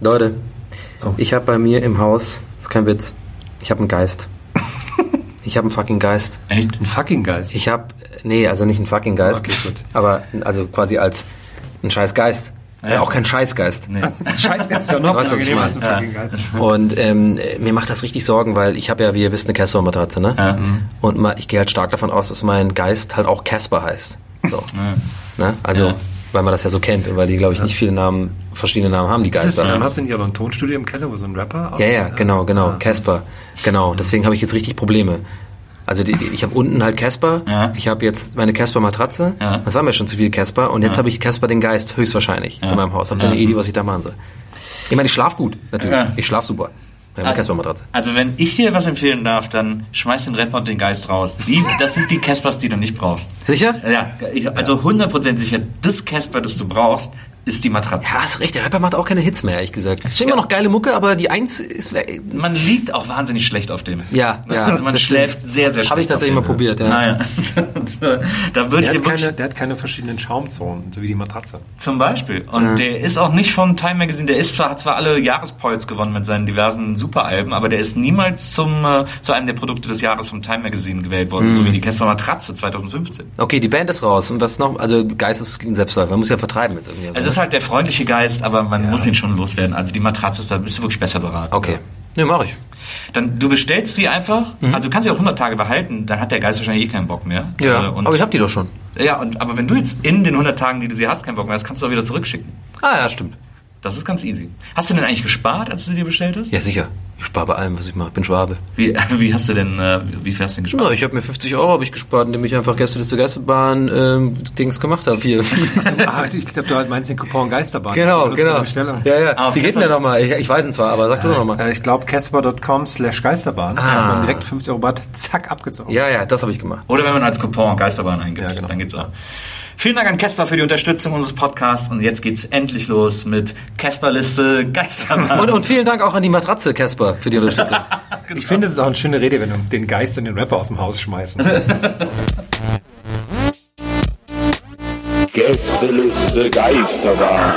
Leute, ich habe bei mir im Haus, das ist kein Witz, ich habe einen Geist. ich habe einen fucking Geist. Echt? Ein fucking Geist. Ich habe, nee, also nicht einen fucking Geist, Okay, gut. aber also quasi als ein scheiß Geist. Äh, auch kein Scheißgeist. Nee. Scheißgeist wäre noch Weißt was ich angenehmer als ein meine? fucking Geist. Und ähm, mir macht das richtig Sorgen, weil ich habe ja, wie ihr wisst, eine Casper-Matratze, ne? Ja. Und ma- ich gehe halt stark davon aus, dass mein Geist halt auch Casper heißt. So. Ne? Also, Ja. Weil man das ja so kennt und weil die, glaube ich, nicht viele Namen, verschiedene Namen haben, die Geister. ähm, hast du nicht auch noch ein Tonstudio im Keller, wo so ein Rapper Ja, ja, genau, genau. Ah. Casper. Genau. Deswegen habe ich jetzt richtig Probleme. Also die, ich habe unten halt Casper, Ja. ich habe jetzt meine Casper-Matratze, Ja. das war mir schon zu viel Casper und jetzt habe ich Casper den Geist höchstwahrscheinlich in meinem Haus. Habt ihr Ja. eine Idee, was ich da machen soll? Ich meine, ich schlaf gut, natürlich. Ja. Ich schlaf super. Bei meiner Casper-Matratze. Also wenn ich dir was empfehlen darf, dann schmeiß den Rapper und den Geist raus. Die, das sind die Caspers, die du nicht brauchst. Sicher? Ja, ich, also 100% sicher, das Casper, das du brauchst, ist die Matratze. Ja, hast recht, der Rapper macht auch keine Hits mehr, ehrlich gesagt. Es ist immer noch geile Mucke, aber die Eins ist... Man liegt auch wahnsinnig schlecht auf dem. Ja, ja, Also man schläft stimmt. sehr, sehr schlecht. Habe ich tatsächlich mal probiert, ja. Naja. da würde ich Der dir hat, keine, der hat keine verschiedenen Schaumzonen, so wie die Matratze. Zum Beispiel. Und der ist auch nicht von Time Magazine. Der ist zwar, hat zwar alle Jahrespoils gewonnen mit seinen diversen Superalben, aber der ist niemals zum, äh, zu einem der Produkte des Jahres vom Time Magazine gewählt worden, Mhm. so wie die Casper Matratze 2015. Okay, die Band ist raus. Und was noch? Also Geist ist ein Selbstläufer. Man muss ja vertreiben jetzt irgendwie. Ist halt der freundliche Geist, aber man muss ihn schon loswerden. Also die Matratze ist da bist du wirklich besser beraten. Okay. Ne, mach ich. Dann du bestellst sie einfach, also du kannst sie auch 100 Tage behalten, dann hat der Geist wahrscheinlich eh keinen Bock mehr. Ja, Äh, und, aber ich habe die doch schon. Ja, und, aber wenn du jetzt in den 100 Tagen, die du sie hast, keinen Bock mehr hast, kannst du auch wieder zurückschicken. Ah ja, stimmt. Das ist ganz easy. Hast du denn eigentlich gespart, als du sie dir bestellt hast? Ja, sicher. Ich spare bei allem, was ich mache. Ich bin Schwabe. Wie, wie hast du denn, äh, wie hast du denn gespart? Na, ich habe mir 50 Euro hab ich gespart, indem ich einfach Gästeliste Geisterbahn ähm, Dings gemacht habe. Hier. Ah, ich glaube, du halt meinst den Coupon Geisterbahn. genau, genau. Ja, ja. Ah, Wie geht denn der nochmal? Ich, ich weiß ihn zwar, aber sag du doch nochmal. Äh, Ich glaube, casper.com slash Geisterbahn. Ah. Da hat man direkt 50 Euro Bad, zack, abgezogen. Ja, ja, das habe ich gemacht. Oder wenn man als Coupon Geisterbahn eingibt, Ja, genau. dann geht's auch. Vielen Dank an Casper für die Unterstützung unseres Podcasts und jetzt geht's endlich los mit Casper-Liste Geisterbahn. Und, und vielen Dank auch an die Matratze, Casper, für die Unterstützung. Ich finde, es ist auch eine schöne Redewendung, den Geist und den Rapper aus dem Haus schmeißen. Gästeliste Geisterbahn.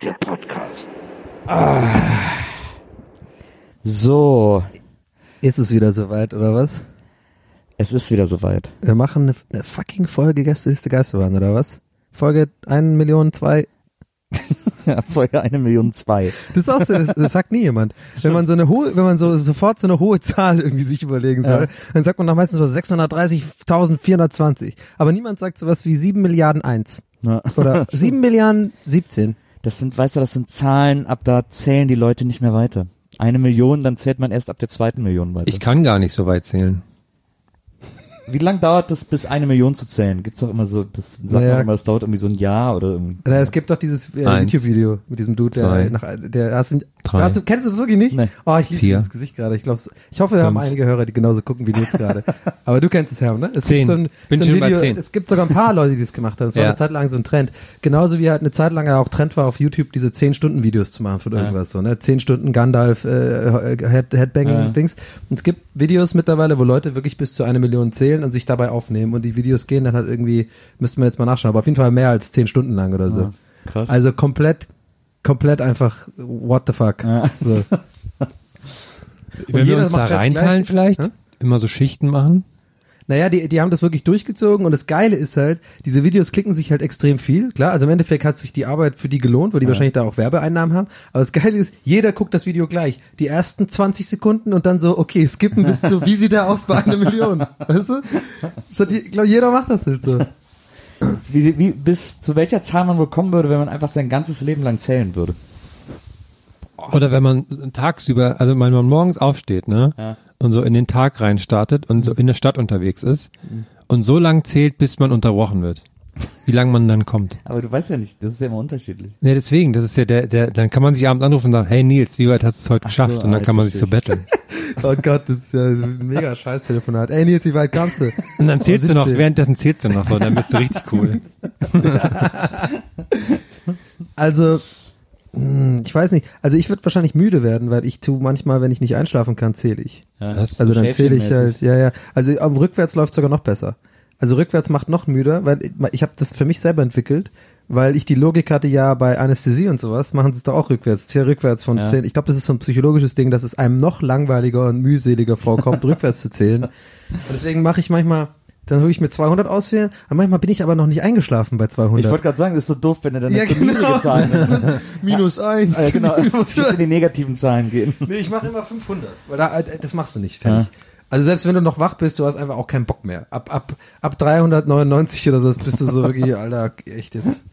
Der Podcast. So, Ist es wieder soweit, oder was? es ist wieder soweit. Wir machen eine, eine fucking Folge Gästeliste Geisterbahn, oder was? Folge 1 Million 2. Ja, Folge eine Million zwei. Das ist auch so, das, das sagt nie jemand. Wenn man so eine hohe, wenn man so sofort so eine hohe Zahl irgendwie sich überlegen soll, dann sagt man doch meistens so 630.420. Aber niemand sagt sowas wie 7 Milliarden 1. Ja. Oder 7 Milliarden 17. Das sind, weißt du, das sind Zahlen, ab da zählen die Leute nicht mehr weiter. Eine Million, dann zählt man erst ab der zweiten Million weiter. Ich kann gar nicht so weit zählen. Wie lang dauert das, bis eine Million zu zählen? Gibt's doch immer so, das sagt Naja. man immer, das dauert irgendwie so ein Jahr oder irgendwie. Na, es gibt doch dieses äh, YouTube-Video mit diesem Dude, zwei, der, nach, der hast du, drei, hast du, kennst du das wirklich nicht? Nee. Oh, ich liebe dieses Gesicht gerade. Ich glaube, ich hoffe, wir haben fünf, einige Hörer, die genauso gucken wie du jetzt gerade. Aber du kennst es, Herr, ne? Es Zehn. Gibt so ein, Bin so ein schon bei Video, zehn. Es gibt sogar ein paar Leute, die das gemacht haben. Es war Ja. eine Zeit lang so ein Trend. Genauso wie halt eine Zeit lang auch Trend war auf YouTube, diese 10-Stunden-Videos zu machen von irgendwas so, ne? 10 Stunden Gandalf, äh, Head, Headbanging-Dings. Und es gibt Videos mittlerweile, wo Leute wirklich bis zu eine Million zählen und sich dabei aufnehmen. Und die Videos gehen dann halt irgendwie, müsste man jetzt mal nachschauen, aber auf jeden Fall mehr als 10 Stunden lang oder so. Ja, krass. Also komplett, komplett einfach, what the fuck. Ja. So. Und Wenn wir jeder uns da reinteilen vielleicht, Hä? immer so Schichten machen. Naja, die, die haben das wirklich durchgezogen und das Geile ist halt, diese Videos klicken sich halt extrem viel. Klar, also im Endeffekt hat sich die Arbeit für die gelohnt, weil die wahrscheinlich da auch Werbeeinnahmen haben. Aber das Geile ist, jeder guckt das Video gleich. Die ersten 20 Sekunden und dann so, okay, skippen bis zu, wie sieht der aus bei einer Million? Weißt du? Hat die, ich glaube, jeder macht das halt so. Wie, wie, bis zu welcher Zahl man wohl kommen würde, wenn man einfach sein ganzes Leben lang zählen würde. Oder wenn man tagsüber, also wenn man morgens aufsteht, ne? Ja. Und so in den Tag rein startet und so in der Stadt unterwegs ist und so lang zählt, bis man unterbrochen wird. Wie lange man dann kommt. Aber du weißt ja nicht, das ist ja immer unterschiedlich. Ja, deswegen, das ist ja der, der, dann kann man sich abends anrufen und sagen, hey Nils, wie weit hast du es heute Ach so, geschafft? und dann ah, kann man sich so betteln. Oh Gott, das ist ja ein mega scheiß Telefonat. Ey Nils, wie weit kamst du? Und dann zählst du noch, 17. währenddessen zählst du noch, so, dann bist du richtig cool. Also, ich weiß nicht. Also ich würde wahrscheinlich müde werden, weil ich tu manchmal, wenn ich nicht einschlafen kann, zähle ich. Ja. Das- Also dann zähle ich halt, ja, ja. Also am rückwärts läuft sogar noch besser. Also rückwärts macht noch müder, weil ich, ich habe das für mich selber entwickelt, weil ich die Logik hatte, ja, bei Anästhesie und sowas machen sie es doch auch rückwärts. Hier rückwärts von Ja. zehn. Ich glaube, das ist so ein psychologisches Ding, dass es einem noch langweiliger und mühseliger vorkommt, rückwärts zu zählen. Und deswegen mache ich manchmal, dann hole ich mir 200 auswählen, aber manchmal bin ich aber noch nicht eingeschlafen bei 200. Ich wollte gerade sagen, das ist so doof, wenn er dann Ja, so genau. niedrige Zahlen ist. Minus eins. Ja, genau, es Minus in die negativen Zahlen gehen. Nee, ich mache immer 500. Weil da, äh, das machst du nicht, fertig. Also selbst wenn du noch wach bist, du hast einfach auch keinen Bock mehr. Ab, ab, ab 399 oder so bist du so wirklich, Alter, echt jetzt.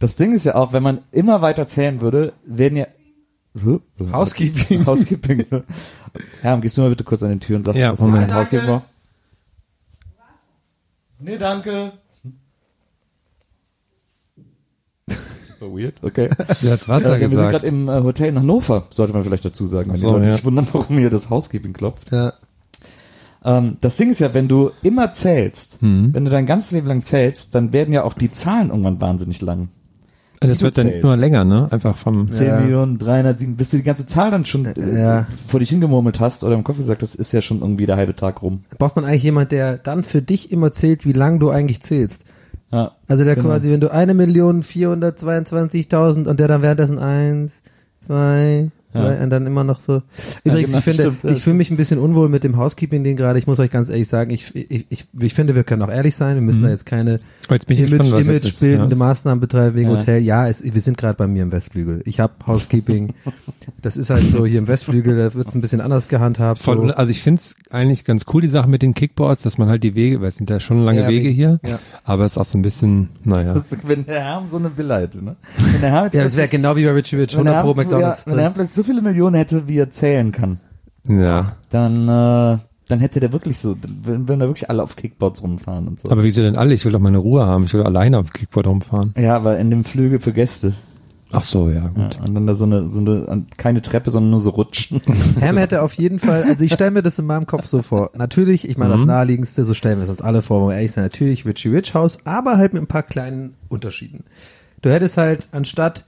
Das Ding ist ja auch, wenn man immer weiter zählen würde, werden ja Housekeeping. Housekeeping. Herr, gehst du mal bitte kurz an die Tür und sagst, Ja, dass Moment. Housekeeping brauchst? Nee, danke. So weird, okay. Der hat Wasser Ja, wir sind gesagt. gerade im äh, Hotel in Hannover, sollte man vielleicht dazu sagen, wenn so, die Leute ja. sich wundern, warum hier das Housekeeping klopft. Ja. Ähm, das Ding ist ja, wenn du immer zählst, Mhm. wenn du dein ganzes Leben lang zählst, dann werden ja auch die Zahlen irgendwann wahnsinnig lang. Das du wird dann immer länger, ne? Einfach vom, 10 Ja. Millionen, 307, bis du die ganze Zahl dann schon äh, Ja. vor dich hingemurmelt hast oder im Kopf gesagt, das ist ja schon irgendwie der halbe Tag rum. Braucht man eigentlich jemand, der dann für dich immer zählt, wie lang du eigentlich zählst. Ja. Also der Genau. quasi, wenn du eine Million 422.000 und der dann währenddessen eins, zwei, Ja. drei und dann immer noch so. Übrigens, genau, ich finde, stimmt, ich fühle mich ein bisschen unwohl mit dem Housekeeping-Ding gerade. Ich muss euch ganz ehrlich sagen, ich, ich, ich, ich finde, wir können auch ehrlich sein. Wir müssen Mhm. da jetzt keine Oh, jetzt Image, ist, Image-bildende ja. Maßnahmen betreiben wegen Ja. Hotel. Ja, es, wir sind gerade bei mir im Westflügel. Ich habe Housekeeping. das ist halt so hier im Westflügel, da wird es ein bisschen anders gehandhabt. Voll, so. also ich find's eigentlich ganz cool, die Sache mit den Kickboards, dass man halt die Wege, weil es sind ja schon lange Ja, Wege hier, ja. aber es ist auch so ein bisschen, naja. Das ist, wenn der Herr so eine Villa hätte, ne? Wenn der Herr jetzt Ja, das wäre genau wie bei Richie Rich, wenn 100 der pro McDonalds ja, wenn der Herr plötzlich so viele Millionen hätte, wie er zählen kann, Ja. dann, äh, dann hätte der wirklich so, wenn, wenn da wirklich alle auf Kickboards rumfahren und so. Aber wieso denn alle? Ich will doch meine Ruhe haben. Ich will alleine auf Kickboard rumfahren. ja, aber in dem Flügel für Gäste. Ach so, ja, Ja, gut. und dann da so eine, so eine, keine Treppe, sondern nur so Rutschen. Ham hätte auf jeden Fall, also ich stelle mir das in meinem Kopf so vor. Natürlich, ich meine das Mhm. naheliegendste, so stellen wir es uns alle vor, wo wir ehrlich sind, natürlich Richie Rich House, aber halt mit ein paar kleinen Unterschieden. Du hättest halt anstatt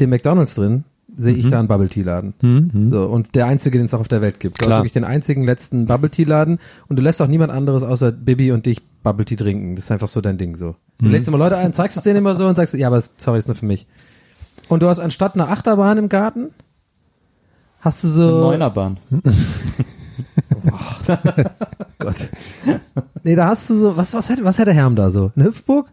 dem McDonalds drin, sehe ich da einen Bubble Tea Laden. Mhm. So, und der einzige, den es auch auf der Welt gibt. Du Klar. hast wirklich den einzigen letzten Bubble Tea Laden und du lässt auch niemand anderes außer Bibi und dich Bubble Tea trinken. Das ist einfach so dein Ding so. Du Mhm. lädst immer Leute ein, zeigst es denen immer so und sagst, ja, aber das- sorry, ist nur für mich. Und du hast anstatt einer Achterbahn im Garten, hast du so. Neunerbahn. Gott. Nee, da hast du so, was, was hätte, was hätte Herm da so? Eine Hüpfburg?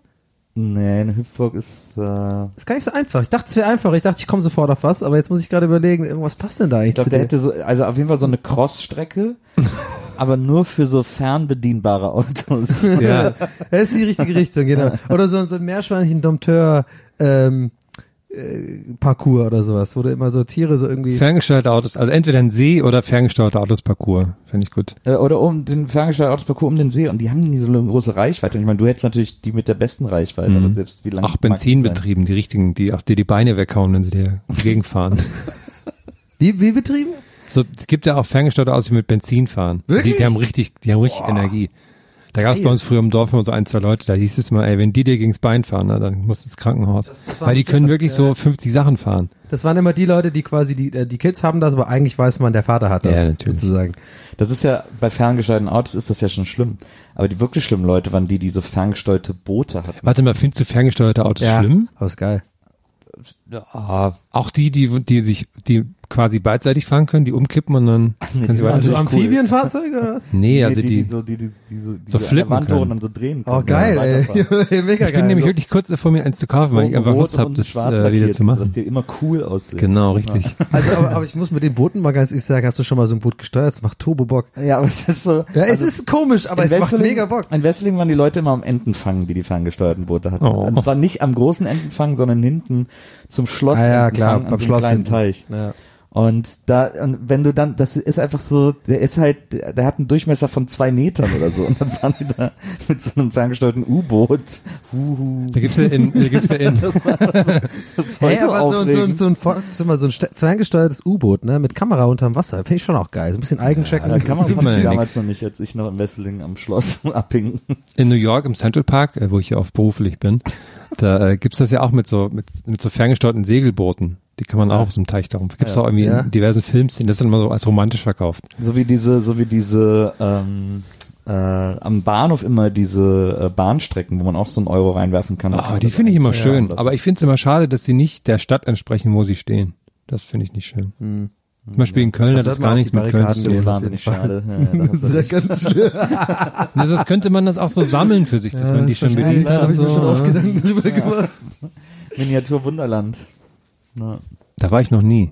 Nee, eine Hüpfburg ist, äh, Das ist gar nicht so einfach. Ich dachte, es wäre einfach. Ich dachte, ich komme sofort auf was, aber jetzt muss ich gerade überlegen, irgendwas passt denn da eigentlich ich glaube, der dir? hätte so, also auf jeden Fall so eine Crossstrecke, aber nur für so fernbedienbare Autos. Ja. Das ist die richtige Richtung, genau. Oder so, so ein Meerschweinchen Dompteur, ähm, äh, Parcours oder sowas, wo du immer so Tiere so irgendwie. Ferngesteuerte Autos, also entweder ein See oder ferngesteuerte Autos Parcours. Finde ich gut. Äh, Oder um den ferngesteuerten Autosparcours um den See und die haben nie so eine große Reichweite. Und ich meine, du hättest natürlich die mit der besten Reichweite, Mhm. aber selbst wie lange. Auch Benzinbetrieben, die richtigen, die auch dir die Beine weghauen, wenn sie dir gegenfahren. Wie, wie betrieben? so, es gibt ja auch ferngesteuerte Autos, die mit Benzin fahren. Wirklich? Die, die haben richtig, die haben richtig Energie. Da gab es bei uns früher im Dorf immer so ein, zwei Leute, da hieß es mal, ey, wenn die dir gegens Bein fahren, na, dann musst du ins Krankenhaus. Weil die können wirklich ja. so 50 Sachen fahren. Das waren immer die Leute, die quasi, die, äh, die Kids haben das, aber eigentlich weiß man, der Vater hat das. Ja, natürlich. Sozusagen. Das ist ja, bei ferngesteuerten Autos ist das ja schon schlimm. Aber die wirklich schlimmen Leute waren die, die so ferngesteuerte Boote hatten. Warte mal, findest du ferngesteuerte Autos Ja, schlimm? aber ist geil. Ja, auch die, die, die sich, die quasi beidseitig fahren können, die umkippen und dann Nee, können sie weiter. Also cool. Amphibienfahrzeuge oder was? Nee, also die, die, die, so, die, die, die, so, die so an flippen Wand können. und dann so drehen Oh können. geil, Ja, ey. Mega ich bin geil. nämlich So- wirklich kurz davor, mir eins zu kaufen, weil ich einfach Lust habe, das schwarz äh, wieder zu machen. Dass die immer cool aussehen. Genau, richtig. Also, aber, aber ich muss mit den Booten mal ganz ehrlich sagen, hast du schon mal so ein Boot gesteuert? Das macht Turbo Bock. Ja, aber es ist so. Ja, es also ist komisch, aber es macht Wesseling- mega Bock. In Wesseling waren die Leute immer am Entenfang, die die ferngesteuerten Boote hatten. Oh. Und zwar nicht am großen Entenfang, sondern hinten zum Schloss Ah ja, klar, beim Schloss kleinen. Teich. Ja. Und da, und wenn du dann, das ist einfach so, der ist halt, der hat einen Durchmesser von zwei Metern oder so. Und dann fahren die da mit so einem ferngesteuerten U-Boot. Huhu. Da gibt's ja in, da gibt's ja in, Das war so, so Hey, aber so, so, ein- so ein, sag mal, so ein ste- ferngesteuertes U-Boot, ne, mit Kamera unterm Wasser, finde ich schon auch geil. So ein bisschen Eigencheck. Da kann man ja damals noch nicht, als ich noch in Wesseling am Schloss abhing. in New York im Central Park, äh, wo ich ja oft beruflich bin, da äh, gibt's das ja auch mit so, mit, mit so ferngesteuerten Segelbooten. Die kann man auch auf so einem Teich darum. Gibt's Ja. auch irgendwie Ja. in diversen Filmszenen. Das ist dann immer so als romantisch verkauft. So wie diese, so wie diese, ähm, äh, am Bahnhof immer diese äh, Bahnstrecken, wo man auch so einen Euro reinwerfen kann. Da kann Oh, die das finde ich immer schön. Aber ich finde es immer schade, dass die nicht der Stadt entsprechen, wo sie stehen. Das finde ich nicht schön. Hm. Zum Beispiel in Köln Das hat das gar nichts mit die Köln zu das tun. wahnsinnig schade. Ja, da du Das recht. ist ganz schlimm. Das, das könnte man das auch so sammeln für sich, dass man die schon Ja, bedient da hat. habe ich und mir so, schon ja. oft Gedanken drüber gemacht. Miniatur Wunderland. Ja. Da war ich noch nie.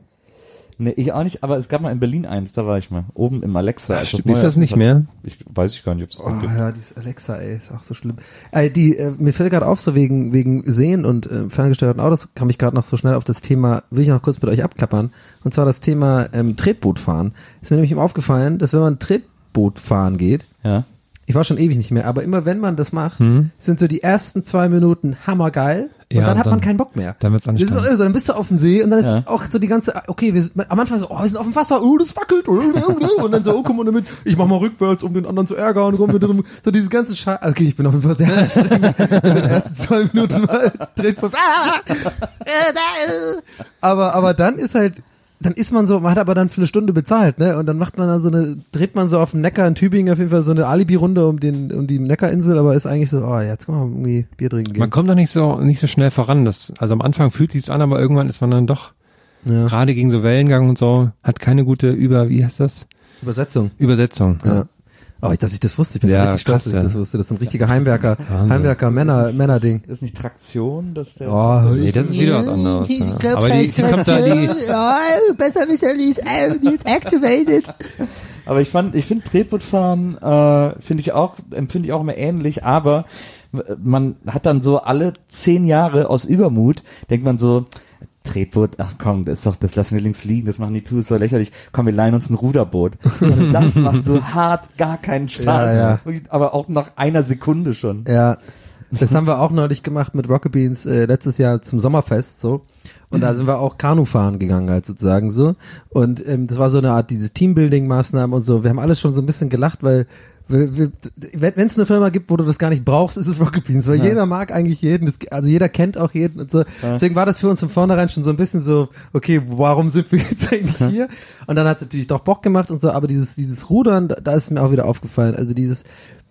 Nee, ich auch nicht, aber es gab mal in Berlin eins, da war ich mal. Oben im Alexa. neu Ist das nicht eröffnet mehr? Ich weiß ich gar nicht, ob es das Oh gibt. ja, dieses Alexa, ey, ist auch so schlimm. Ey, die, äh, mir fällt gerade auf, so wegen, wegen Sehen und äh, ferngesteuerten Autos, kam ich gerade noch so schnell auf das Thema, will ich noch kurz mit euch abklappern. Und zwar das Thema ähm, Tretbootfahren. Ist mir nämlich eben aufgefallen, dass wenn man Tretboot fahren geht, Ja. Ich war schon ewig nicht mehr, aber immer wenn man das macht, Hm? sind so die ersten zwei Minuten hammergeil und Ja, dann hat dann- man keinen Bock mehr. dann wird's Das ist auch irre, dann bist du auf dem See und dann ist Ja. auch so die ganze, okay, wir, sind- am Anfang so, oh, wir sind auf dem Wasser, oh, das wackelt, oh, oh, oh, und dann so, oh, komm mal damit, ich mach mal rückwärts, um den anderen zu ärgern, rum, dem- so dieses ganze Scheiß, okay, ich bin auf jeden Fall sehr anstrengend, in den ersten zwei Minuten mal dreht ah, äh, äh. aber, aber dann ist halt, dann ist man so, man hat aber dann für eine Stunde bezahlt, ne? Und dann macht man da so eine, dreht man so auf dem Neckar in Tübingen auf jeden Fall so eine Alibi-Runde um den, um die Neckarinsel, aber ist eigentlich so, oh, jetzt kann man irgendwie Bier trinken gehen. Man kommt doch nicht so, nicht so schnell voran. Das, also am Anfang fühlt sich's an, aber irgendwann ist man dann doch, Ja. gerade gegen so Wellengang und so, hat keine gute Über, wie heißt das? Übersetzung. Übersetzung. Ja. Aber ich, dass ich das wusste, ich bin Ja, richtig stolz, dass ich ja. das wusste. Das sind richtige Heimwerker, Wahnsinn. Heimwerker, Männer, Männerding. Ist nicht Traktion, dass der. Oh, Nee, das ist wieder was anderes. Ich Ja. glaub, Aber die, die kommt da, die, oh, besser Mr. Lee's Needs activated. Aber ich fand, ich finde Tretbootfahren, äh, finde ich auch, empfinde ich auch immer ähnlich, aber äh, man hat dann so alle zehn Jahre aus Übermut, denkt man so, Tretboot, ach komm, das ist doch, das lassen wir links liegen, das machen die Tours so lächerlich. Komm, wir leihen uns ein Ruderboot. Und das macht so hart gar keinen Spaß. Ja, ja. Aber auch nach einer Sekunde schon. Ja, das haben wir auch neulich gemacht mit Rocket Beans äh, letztes Jahr zum Sommerfest so. Und da sind wir auch Kanu fahren gegangen halt sozusagen so. Und ähm, das war so eine Art dieses Teambuilding-Maßnahmen und so. Wir haben alles schon so ein bisschen gelacht, weil wenn es eine Firma gibt, wo du das gar nicht brauchst, ist es Rocket Beans, weil Ja. jeder mag eigentlich jeden, das, also jeder kennt auch jeden und so. Deswegen war das für uns von vornherein schon so ein bisschen so, okay, warum sind wir jetzt eigentlich hier? Und dann hat es natürlich doch Bock gemacht und so, aber dieses, dieses Rudern, da, da ist mir auch wieder aufgefallen, also dieses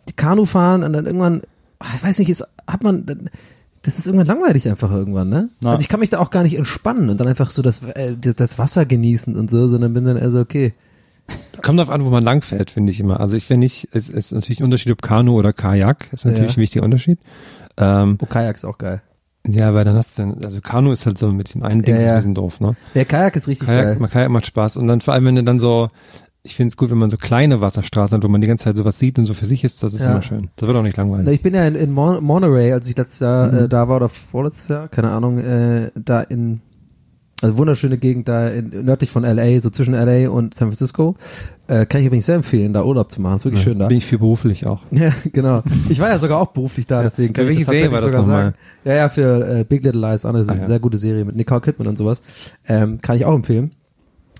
die Kanu fahren und dann irgendwann, ah, ich weiß nicht, ist, hat man, das ist irgendwann langweilig einfach irgendwann, ne? Ja. Also ich kann mich da auch gar nicht entspannen und dann einfach so das, äh, das Wasser genießen und so, sondern bin dann eher so, okay. Kommt darauf an, wo man langfährt, finde ich immer. Also ich finde nicht, es ist natürlich ein Unterschied, ob Kanu oder Kajak, ist natürlich Ja. ein wichtiger Unterschied. Ähm, Oh, Kajak ist auch geil. ja, weil dann hast du dann, also Kanu ist halt so mit dem einen Ding Ja, ist ja. ein bisschen doof, ne? Der Kajak ist richtig Kajak, geil. man Kajak macht Spaß und dann vor allem, wenn du dann so, ich finde es gut, wenn man so kleine Wasserstraßen hat, wo man die ganze Zeit sowas sieht und so für sich ist, das ist Ja. immer schön. Das wird auch nicht langweilig. Ich bin ja in, in Mon Monterey, als ich letztes Jahr Mhm. äh, da war oder vorletztes Jahr, keine Ahnung, äh, da in also wunderschöne Gegend da in, nördlich von LA, so zwischen LA und San Francisco. Äh, kann ich übrigens sehr empfehlen, da Urlaub zu machen. Ist wirklich Ja, schön da. Bin ich für beruflich auch. Ja, genau. Ich war ja sogar auch beruflich da, deswegen kann ich das Serie war das sogar nochmal? sagen. Ja, ja, für äh, Big Little Lies, auch eine Ah, ja. sehr gute Serie mit Nicole Kidman und sowas. Ähm, kann ich auch empfehlen.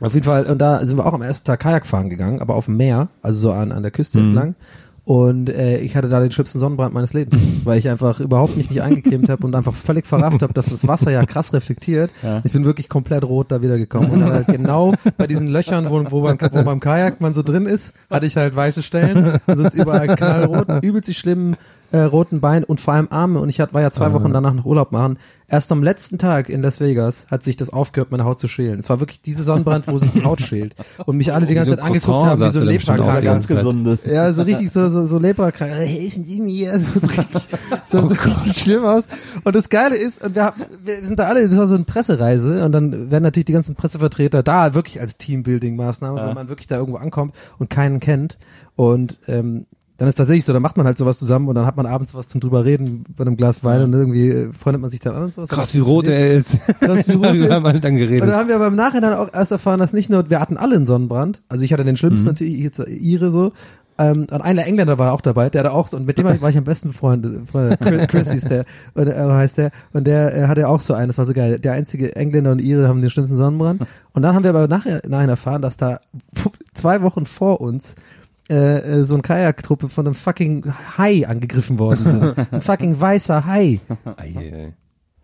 Auf jeden Fall, und da sind wir auch am ersten Tag Kajak fahren gegangen, aber auf dem Meer, also so an, an der Küste Mhm. entlang. Und äh, ich hatte da den schlimmsten Sonnenbrand meines Lebens, weil ich einfach überhaupt mich nicht eingecremt habe und einfach völlig verrafft habe, dass das Wasser ja krass reflektiert. Ja. Ich bin wirklich komplett rot da wieder gekommen. Und dann halt genau bei diesen Löchern, wo, wo, man, wo beim Kajak man so drin ist, hatte ich halt weiße Stellen. Und sonst überall knallrot, übelst die schlimmen äh, roten Beine und vor allem Arme. Und ich hat, war ja zwei Ah. Wochen danach noch Urlaub machen. Erst am letzten Tag in Las Vegas hat sich das aufgehört, meine Haut zu schälen. Es war wirklich diese Sonnenbrand, wo sich die Haut schält. Und mich alle die ganze so Zeit angeguckt Croissant haben, wie so ganze Zeit. gesunde. Ja, so richtig so, so, so Leprakranke. Äh, Helfen Sie mir. So, so richtig, so, so richtig schlimm aus. Und das Geile ist, und wir, haben, wir sind da alle, das war so eine Pressereise und dann werden natürlich die ganzen Pressevertreter da wirklich als Teambuilding-Maßnahme, wenn man wirklich da irgendwo ankommt und keinen kennt. Und ähm, dann ist tatsächlich so, dann macht man halt sowas zusammen und dann hat man abends was zum drüber reden bei einem Glas Wein und irgendwie äh, freundet man sich dann an und sowas. Krass, wie rot er ist. Krass, wie rot er ist. haben wir dann Und geredet. dann haben wir aber im Nachhinein auch erst erfahren, dass nicht nur, wir hatten alle einen Sonnenbrand, also ich hatte den schlimmsten Mhm. natürlich, jetzt ihre so, ähm, und einer Engländer war auch dabei, der hatte auch so, und mit dem war ich am besten befreundet, Freunde, Chris, Chris hieß der, und, äh, heißt der, und der äh, hatte auch so einen, das war so geil, der einzige Engländer und ihre haben den schlimmsten Sonnenbrand, und dann haben wir aber nachher, nachher erfahren, dass da zwei Wochen vor uns äh, äh, so eine Kajaktruppe von einem fucking Hai angegriffen worden sind. Ein fucking weißer Hai.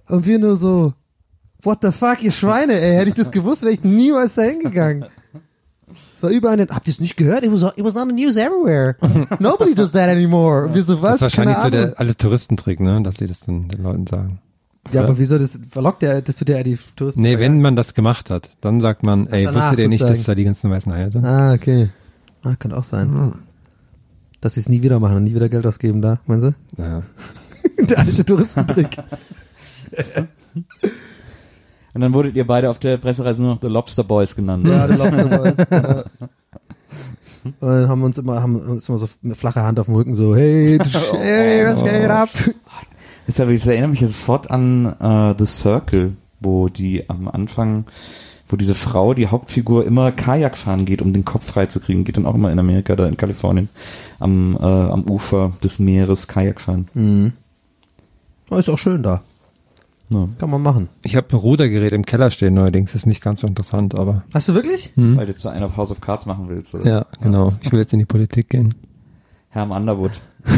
Und wir nur so, what the fuck, ihr Schweine, ey, hätte ich das gewusst, wäre ich niemals da hingegangen. War überall, in den- habt ihr es nicht gehört? It was, it was on the news everywhere. Nobody does that anymore. Und wir so, was? Das ist wahrscheinlich so der alte Touristentrick, ne, dass sie das dann den Leuten sagen. Ja, aber wieso, das verlockt der, das tut ja die Touristen. Nee, wenn man das gemacht hat, dann sagt man, ey, wusstet ihr nicht, dass da die ganzen weißen Haie sind? Ah, okay. Ah, könnte auch sein. Dass sie es nie wieder machen und nie wieder Geld ausgeben da, meinst du? Ja. der alte Touristentrick. Und dann wurdet ihr beide auf der Pressereise nur noch The Lobster Boys genannt. Ja, das Lobster Boys. Und dann haben wir uns immer, haben uns immer so eine flache Hand auf dem Rücken so, hey, tsch, hey, was geht ab? Das, aber, das erinnert mich ja sofort an äh, The Circle, wo die am Anfang, wo diese Frau, die Hauptfigur, immer Kajak fahren geht, um den Kopf freizukriegen. Geht dann auch immer in Amerika, da in Kalifornien, am, äh, am Ufer des Meeres Kajak fahren. Mhm. Oh, ist auch schön da. Ja. Kann man machen. Ich habe ein Rudergerät im Keller stehen neuerdings, ist nicht ganz so interessant, aber Hast du wirklich? hm. Weil du zu einer auf House of Cards machen willst, oder? ja, genau. Ich will jetzt in die Politik gehen. Herm Underwood.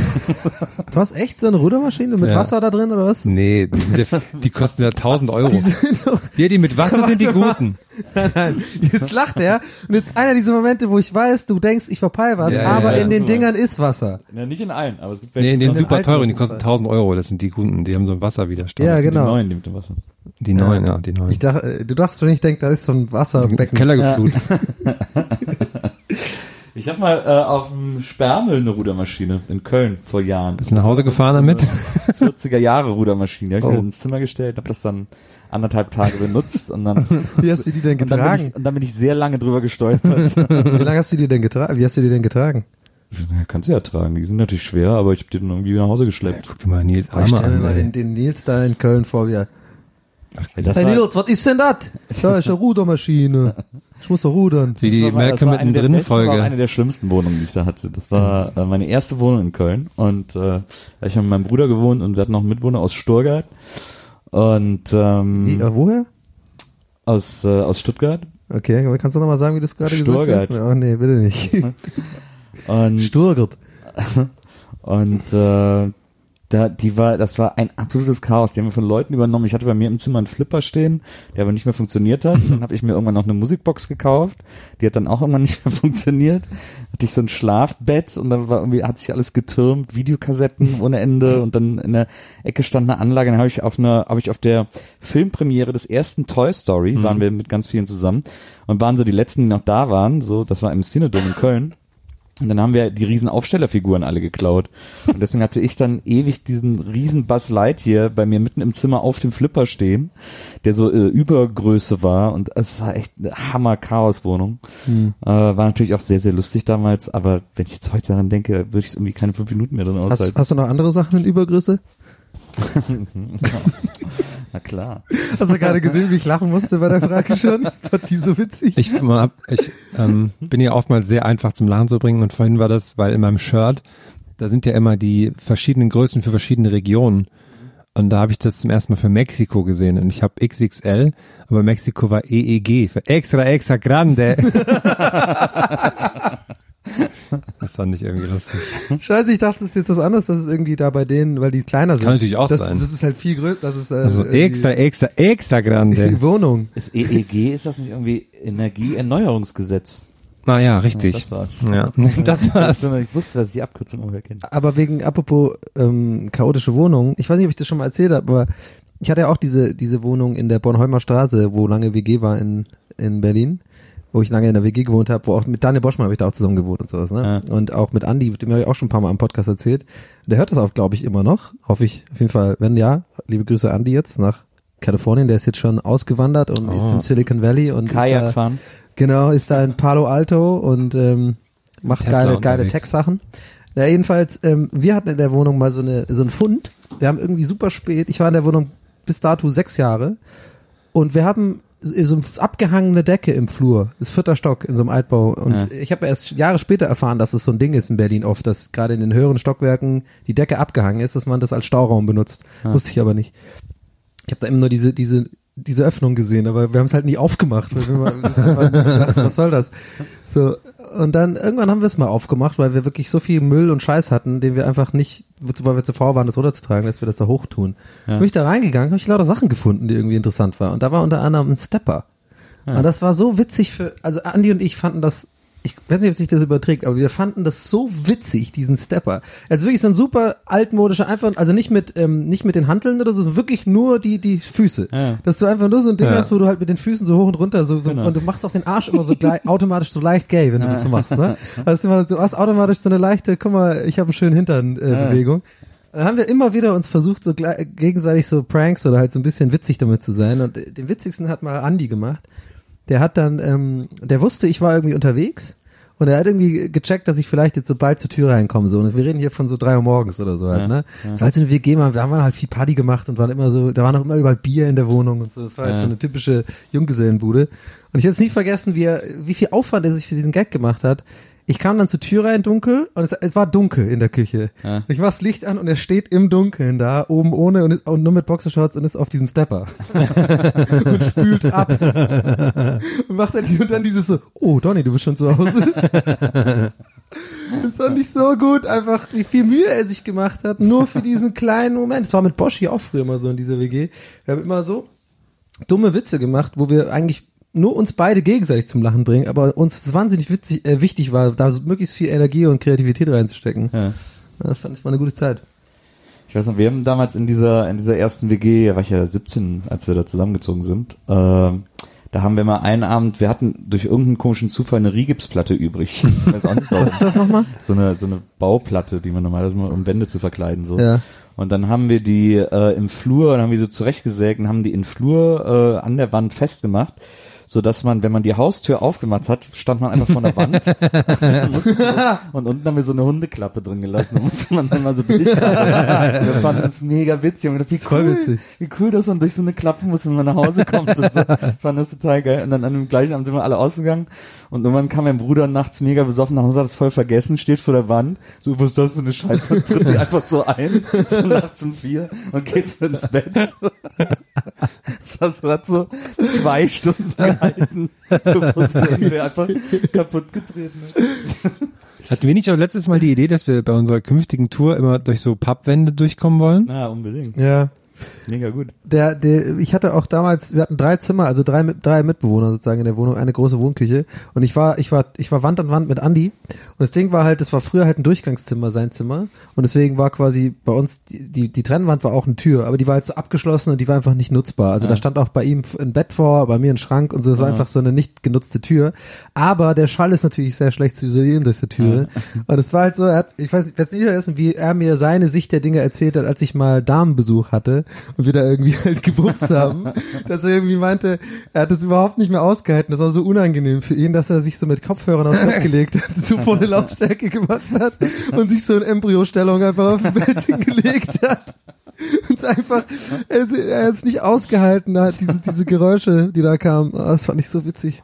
Du hast echt so eine Rudermaschine mit Ja. Wasser da drin oder was? Nee, die, sind ja, die kosten ja 1000 Euro. Die sind doch, Ja, die mit Wasser sind die guten. nein, nein. Jetzt lacht er. Und jetzt einer dieser Momente, wo ich weiß, du denkst, ich verpeil was, Ja, aber ja. in den Dingern ist Wasser. Ja, nicht in allen, aber es gibt Nee, in den den super teuren, die kosten 1000 Euro, das sind die guten, die haben so einen Wasserwiderstand. Ja, Das sind genau. Die neuen, die mit dem Wasser. Die neuen, ja, die neuen. Ich dachte, äh, du dachtest schon, ich denke, da ist so ein Wasserbecken. Keller geflutet. Ich habe mal äh, auf dem Sperrmüll eine Rudermaschine in Köln vor Jahren. Bist du nach Hause gefahren damit? 40er Jahre Rudermaschine. Habe ich Oh. mir ins Zimmer gestellt, habe das dann anderthalb Tage benutzt und dann, Wie hast du die denn und dann, bin getragen? ich, und dann bin ich sehr lange drüber gestolpert. Wie lange hast du die denn getragen? Wie hast du die denn getragen? ja, kannst du ja tragen. Die sind natürlich schwer, aber ich habe die dann irgendwie nach Hause geschleppt. Guck dir mal Nils Oh, ich Arme stell mir mal den, den Nils da in Köln vor, wie er, Ja, das Hey Nils, was ist denn das? Da ist eine Rudermaschine. Ich muss doch rudern. Wie die Das war- das Malcolm war eine der mittendrin besten, war auch Folge. eine der schlimmsten Wohnungen, die ich da hatte. Das war äh, meine erste Wohnung in Köln und äh, ich habe mit meinem Bruder gewohnt und wir hatten noch einen Mitwohner aus Stuttgart und ähm, Wie, äh, woher? aus äh, aus Stuttgart Okay, aber kannst du noch mal sagen, wie das gerade gesagt Sturgart. hast? Oh nee, bitte nicht. und Sturgert. und äh, da die war das war ein absolutes Chaos. Die haben wir von Leuten übernommen. Ich hatte bei mir im Zimmer einen Flipper stehen, der aber nicht mehr funktioniert hat. Dann habe ich mir irgendwann noch eine Musikbox gekauft. Die hat dann auch irgendwann nicht mehr funktioniert. Hatte ich so ein Schlafbett und dann war irgendwie hat sich alles getürmt, Videokassetten ohne Ende und dann in der Ecke stand eine Anlage. Dann habe ich auf einer habe ich auf der Filmpremiere des ersten Toy Story waren wir mit ganz vielen zusammen und waren so die letzten, die noch da waren. So, das war im Cinedom in Köln. Und dann haben wir die riesen Aufstellerfiguren alle geklaut. Und deswegen hatte ich dann ewig diesen riesen Buzz Lightyear bei mir mitten im Zimmer auf dem Flipper stehen, der so äh, Übergröße war. Und es war echt eine Hammer-Chaos-Wohnung. Hm. Äh, war natürlich auch sehr, sehr lustig damals. Aber wenn ich jetzt heute daran denke, würde ich es irgendwie keine fünf Minuten mehr drin Hast, aushalten. hast du noch andere Sachen in Übergröße? Na klar. Hast du gerade gesehen, wie ich lachen musste bei der Frage schon? Fand die so witzig. Ich, ich ähm, bin ja oftmals sehr einfach zum Lachen zu bringen und vorhin war das, weil in meinem Shirt, da sind ja immer die verschiedenen Größen für verschiedene Regionen. Und da habe ich das zum ersten Mal für Mexiko gesehen und ich habe XXL, aber Mexiko war EEG, für extra, extra grande. das fand ich irgendwie lustig. Scheiße, ich dachte, das ist jetzt was anderes, das ist irgendwie da bei denen, weil die kleiner sind. Kann natürlich auch das, sein. Das ist halt viel größer, das ist äh, Also extra, extra, extra grande. die Wohnung. Ist EEG, ist das nicht irgendwie Energieerneuerungsgesetz? Ah ja, richtig. das war's. Ja, das war's. Ich wusste, dass ich die Abkürzung ungefähr kenne. Aber wegen, apropos ähm, chaotische Wohnungen, ich weiß nicht, ob ich das schon mal erzählt habe, aber ich hatte ja auch diese, diese Wohnung in der Bornholmer Straße, wo lange WG war in, in Berlin, wo ich lange in der WG gewohnt habe, wo auch mit Daniel Boschmann habe ich da auch zusammen gewohnt und sowas, ne? Ja. Und auch mit Andi, dem habe ich auch schon ein paar Mal am Podcast erzählt. Der hört das auch, glaube ich, immer noch. Hoffe ich auf jeden Fall. Wenn ja, liebe Grüße Andi jetzt nach Kalifornien. Der ist jetzt schon ausgewandert und ist Oh. im Silicon Valley und Kajak ist da, fahren. Genau, ist da in Palo Alto und ähm, macht Tesla geile, geile. Tech-Sachen. Ja, jedenfalls, ähm, wir hatten in der Wohnung mal so eine so einen Fund. Wir haben irgendwie super spät, ich war in der Wohnung bis dato sechs Jahre und wir haben so eine abgehangene Decke im Flur, das ist vierter Stock in so einem Altbau. Und Ja. ich habe erst Jahre später erfahren, dass es so ein Ding ist in Berlin oft, dass gerade in den höheren Stockwerken die Decke abgehangen ist, dass man das als Stauraum benutzt. Wusste ich aber nicht. Ich habe da immer nur diese, diese, diese Öffnung gesehen, aber wir haben es halt nie aufgemacht. Weil wir mal, gedacht, was soll das? So, und dann irgendwann haben wir es mal aufgemacht, weil wir wirklich so viel Müll und Scheiß hatten, den wir einfach nicht, weil wir zu faul waren, das runterzutragen, dass wir das da hoch tun. Ja. Bin ich da reingegangen, habe ich lauter Sachen gefunden, die irgendwie interessant waren. Und da war unter anderem ein Stepper. Und das war so witzig für, also Andi und ich fanden das, ich weiß nicht, ob sich das überträgt, aber wir fanden das so witzig, diesen Stepper. Also wirklich so ein super altmodischer, einfach, also nicht mit, ähm, nicht mit den Hanteln oder so, sondern wirklich nur die, die Füße. Ja. Dass du einfach nur so ein Ding Ja. hast, wo du halt mit den Füßen so hoch und runter so, so Genau. und du machst auch den Arsch immer so gleich, automatisch so leicht gay, wenn du das so machst, ne? Also du, du hast automatisch so eine leichte, guck mal, ich habe einen schönen Hintern äh, Ja. Bewegung. Dann haben wir immer wieder uns versucht, so gle- gegenseitig so Pranks oder halt so ein bisschen witzig damit zu sein. Und äh, den witzigsten hat mal Andy gemacht. Der hat dann, ähm, der wusste, ich war irgendwie unterwegs und er hat irgendwie gecheckt, dass ich vielleicht jetzt so bald zur Tür reinkomme. So. Und wir reden hier von so drei Uhr morgens oder so halt, Ja, ne? ja. Das war halt so eine WG, man, da haben wir halt viel Party gemacht und waren immer so, da war noch immer überall Bier in der Wohnung und so. Das war halt Ja. so eine typische Junggesellenbude. Und ich werde es nie vergessen, wie, er, wie viel Aufwand er sich für diesen Gag gemacht hat. Ich kam dann zur Tür rein dunkel und es, es war dunkel in der Küche. Ja. Ich mach das Licht an und er steht im Dunkeln da, oben ohne und, ist, und nur mit Boxershorts und ist auf diesem Stepper. und spült ab. und macht dann, die, und dann dieses so, oh Donny, du bist schon zu Hause. das fand ich so gut, einfach wie viel Mühe er sich gemacht hat, nur für diesen kleinen Moment. Das war mit Bosch hier auch früher immer so in dieser WG. Wir haben immer so dumme Witze gemacht, wo wir eigentlich nur uns beide gegenseitig zum Lachen bringen, aber uns wahnsinnig witzig, äh, wichtig war, da so möglichst viel Energie und Kreativität reinzustecken. Ja. Das fand ich war eine gute Zeit. Ich weiß noch, wir haben damals in dieser, in dieser ersten WG, da war ich ja 17, als wir da zusammengezogen sind, ähm, da haben wir mal einen Abend, wir hatten durch irgendeinen komischen Zufall eine Rigipsplatte übrig. Ich weiß auch nicht. Was ist das nochmal? So eine, so eine Bauplatte, die man normalerweise mal um Wände zu verkleiden, so. Ja. Und dann haben wir die äh, im Flur, dann haben wir sie zurechtgesägt und haben die in Flur äh, an der Wand festgemacht, so dass man, wenn man die Haustür aufgemacht hat, stand man einfach vor der Wand und, musste unten haben wir so eine Hundeklappe drin gelassen, da musste man dann mal so durchfahren. Wir fanden das mega witzig und wie cool, wie cool, dass man durch so eine Klappe muss, wenn man nach Hause kommt und so. Ich fand das total geil. Und dann an dem gleichen Abend sind wir alle ausgegangen und irgendwann kam mein Bruder nachts mega besoffen nach Hause, hat das voll vergessen, steht vor der Wand, so, was ist das für eine Scheiße, und tritt die einfach so ein, so nachts um vier und geht so ins Bett. Das hat so, zwei Stunden gehalten, bevor sie irgendwie einfach kaputt getreten hat. Hatten wir nicht auch letztes Mal die Idee, dass wir bei unserer künftigen Tour immer durch so Pappwände durchkommen wollen? Na, unbedingt. Ja. Mega gut. Der, der, ich hatte auch damals, wir hatten drei Zimmer, also drei, drei Mitbewohner sozusagen in der Wohnung, eine große Wohnküche. Und ich war, ich war, ich war Wand an Wand mit Andi. Und das Ding war halt, das war früher halt ein Durchgangszimmer, sein Zimmer. Und deswegen war quasi bei uns, die, die, die Trennwand war auch eine Tür, aber die war halt so abgeschlossen und die war einfach nicht nutzbar. Also Ja. da stand auch bei ihm ein Bett vor, bei mir ein Schrank und so. Es war Ja. einfach so eine nicht genutzte Tür. Aber der Schall ist natürlich sehr schlecht zu isolieren durch die Türe. Und es war halt so, er hat, ich weiß, ich weiß nicht vergessen, wie er mir seine Sicht der Dinge erzählt hat, als ich mal Damenbesuch hatte und wir da irgendwie halt gebumst haben, dass er irgendwie meinte, er hat es überhaupt nicht mehr ausgehalten. Das war so unangenehm für ihn, dass er sich so mit Kopfhörern aufs Bett gelegt hat, so volle Lautstärke gemacht hat und sich so in Embryostellung einfach auf dem Bett gelegt hat. Und es einfach, er, er hat es nicht ausgehalten hat, diese, diese Geräusche, die da kamen. Ah, Das fand ich so witzig.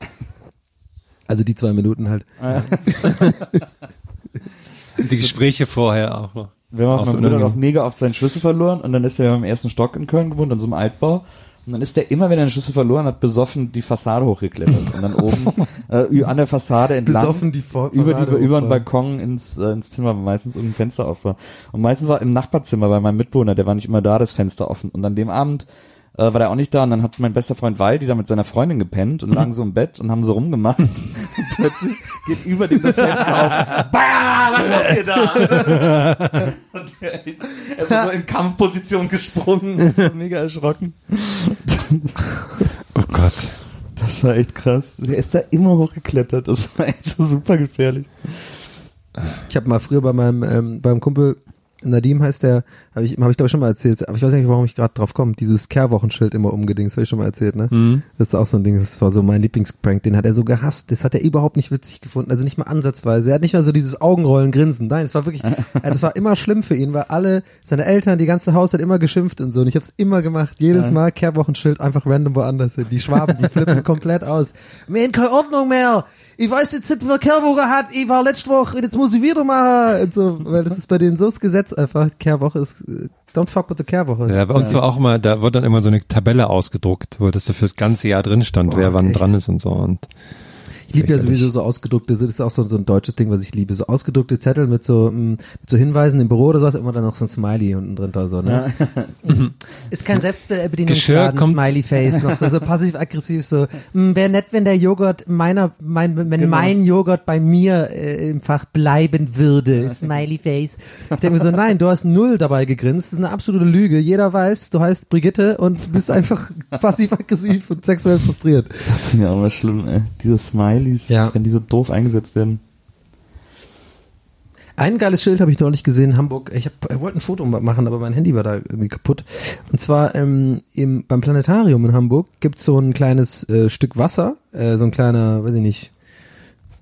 Also die zwei Minuten halt. Und die Gespräche vorher auch noch. Wir haben Auch mein Bruder noch mega oft seinen Schlüssel verloren und dann ist er im ersten Stock in Köln gewohnt, an so einem Altbau. Und dann ist er immer, wenn er den Schlüssel verloren hat, besoffen die Fassade hochgeklettert. Und dann oben äh, an der Fassade entlang. Besoffen die Fa- über, Fassade über den. Balkon ins, äh, ins Zimmer, meistens irgendein Fenster auf war. Und meistens war im Nachbarzimmer bei meinem Mitbewohner, der war nicht immer da, das Fenster offen. Und an dem Abend äh, war der auch nicht da und dann hat mein bester Freund Waldi da mit seiner Freundin gepennt und lagen so im Bett und haben so rumgemacht. Und plötzlich geht über dem das Fenster auf. Bah, was macht ihr da? und er, er ist so in Kampfposition gesprungen und ist so mega erschrocken. Oh Gott. Das war echt krass. Der ist da immer hochgeklettert. Das war echt so super gefährlich. Ich habe mal früher bei meinem ähm, beim Kumpel Nadim heißt der, habe ich, hab ich glaube ich schon mal erzählt, aber ich weiß nicht, warum ich gerade drauf komme. Dieses Kehrwochenschild immer umgedings, habe ich schon mal erzählt, ne? Mhm. Das ist auch so ein Ding, das war so mein Lieblingsprank, den hat er so gehasst, das hat er überhaupt nicht witzig gefunden, also nicht mal ansatzweise. Er hat nicht mal so dieses Augenrollen, Grinsen, nein, es war wirklich, äh, das war immer schlimm für ihn, weil alle, seine Eltern, die ganze Haus hat immer geschimpft und so und ich habe es immer gemacht, jedes Ja. Mal Kehrwochenschild einfach random woanders hin. Die Schwaben, die flippen komplett aus. Wir haben keine Ordnung mehr. Ich weiß jetzt nicht, wer Kehrwoche hat. Ich war letzte Woche und jetzt muss ich wieder machen. Und so, weil das ist bei denen so das Gesetz einfach. Kehrwoche ist, don't fuck with the Kehrwoche. Ja, bei uns war auch immer, da wurde dann immer so eine Tabelle ausgedruckt, wo das so fürs ganze Jahr drin stand, Boah, wer wann echt? dran ist und so. Und Ich liebe ja sowieso so ausgedruckte, das ist auch so, so ein deutsches Ding, was ich liebe, so ausgedruckte Zettel mit so, mm, mit so Hinweisen im Büro oder sowas, immer dann noch so ein Smiley unten drunter, so, ne? Ist kein Selbstbedienungsladen, Geschirr kommt- Smiley Face, noch so, so passiv-aggressiv, so, wäre nett, wenn der Joghurt meiner, mein, wenn Genau. mein Joghurt bei mir äh, im Fach bleiben würde, Smiley Face. Ich denke mir so, nein, du hast null dabei gegrinst, das ist eine absolute Lüge, jeder weiß, du heißt Brigitte und bist einfach passiv-aggressiv und sexuell frustriert. Das finde ich auch immer schlimm, ey. Diese Smileys, Ja. wenn die so doof eingesetzt werden. Ein geiles Schild habe ich neulich gesehen in Hamburg. Ich, ich wollte ein Foto machen, aber mein Handy war da irgendwie kaputt. Und zwar ähm, im, beim Planetarium in Hamburg gibt's so ein kleines äh, Stück Wasser, äh, so ein kleiner, weiß ich nicht,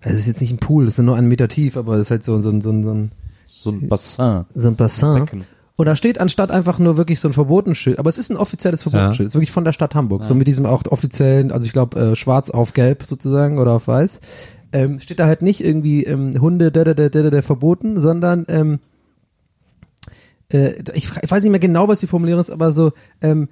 es ist jetzt nicht ein Pool, das ist nur einen Meter tief, aber es ist halt so, so, so, so, ein, So ein Bassin. so ein Bassin. Becken. Und da steht anstatt einfach nur wirklich so ein Verbotenschild, aber es ist ein offizielles Verbotenschild, es ist wirklich von der Stadt Hamburg, so mit diesem auch offiziellen, also ich glaube äh, schwarz auf gelb sozusagen oder auf weiß, ähm, steht da halt nicht irgendwie ähm, Hunde da, da, da, da, da, verboten, sondern ähm, äh, ich, ich weiß nicht mehr genau, was die Formulierung ist, aber so ähm,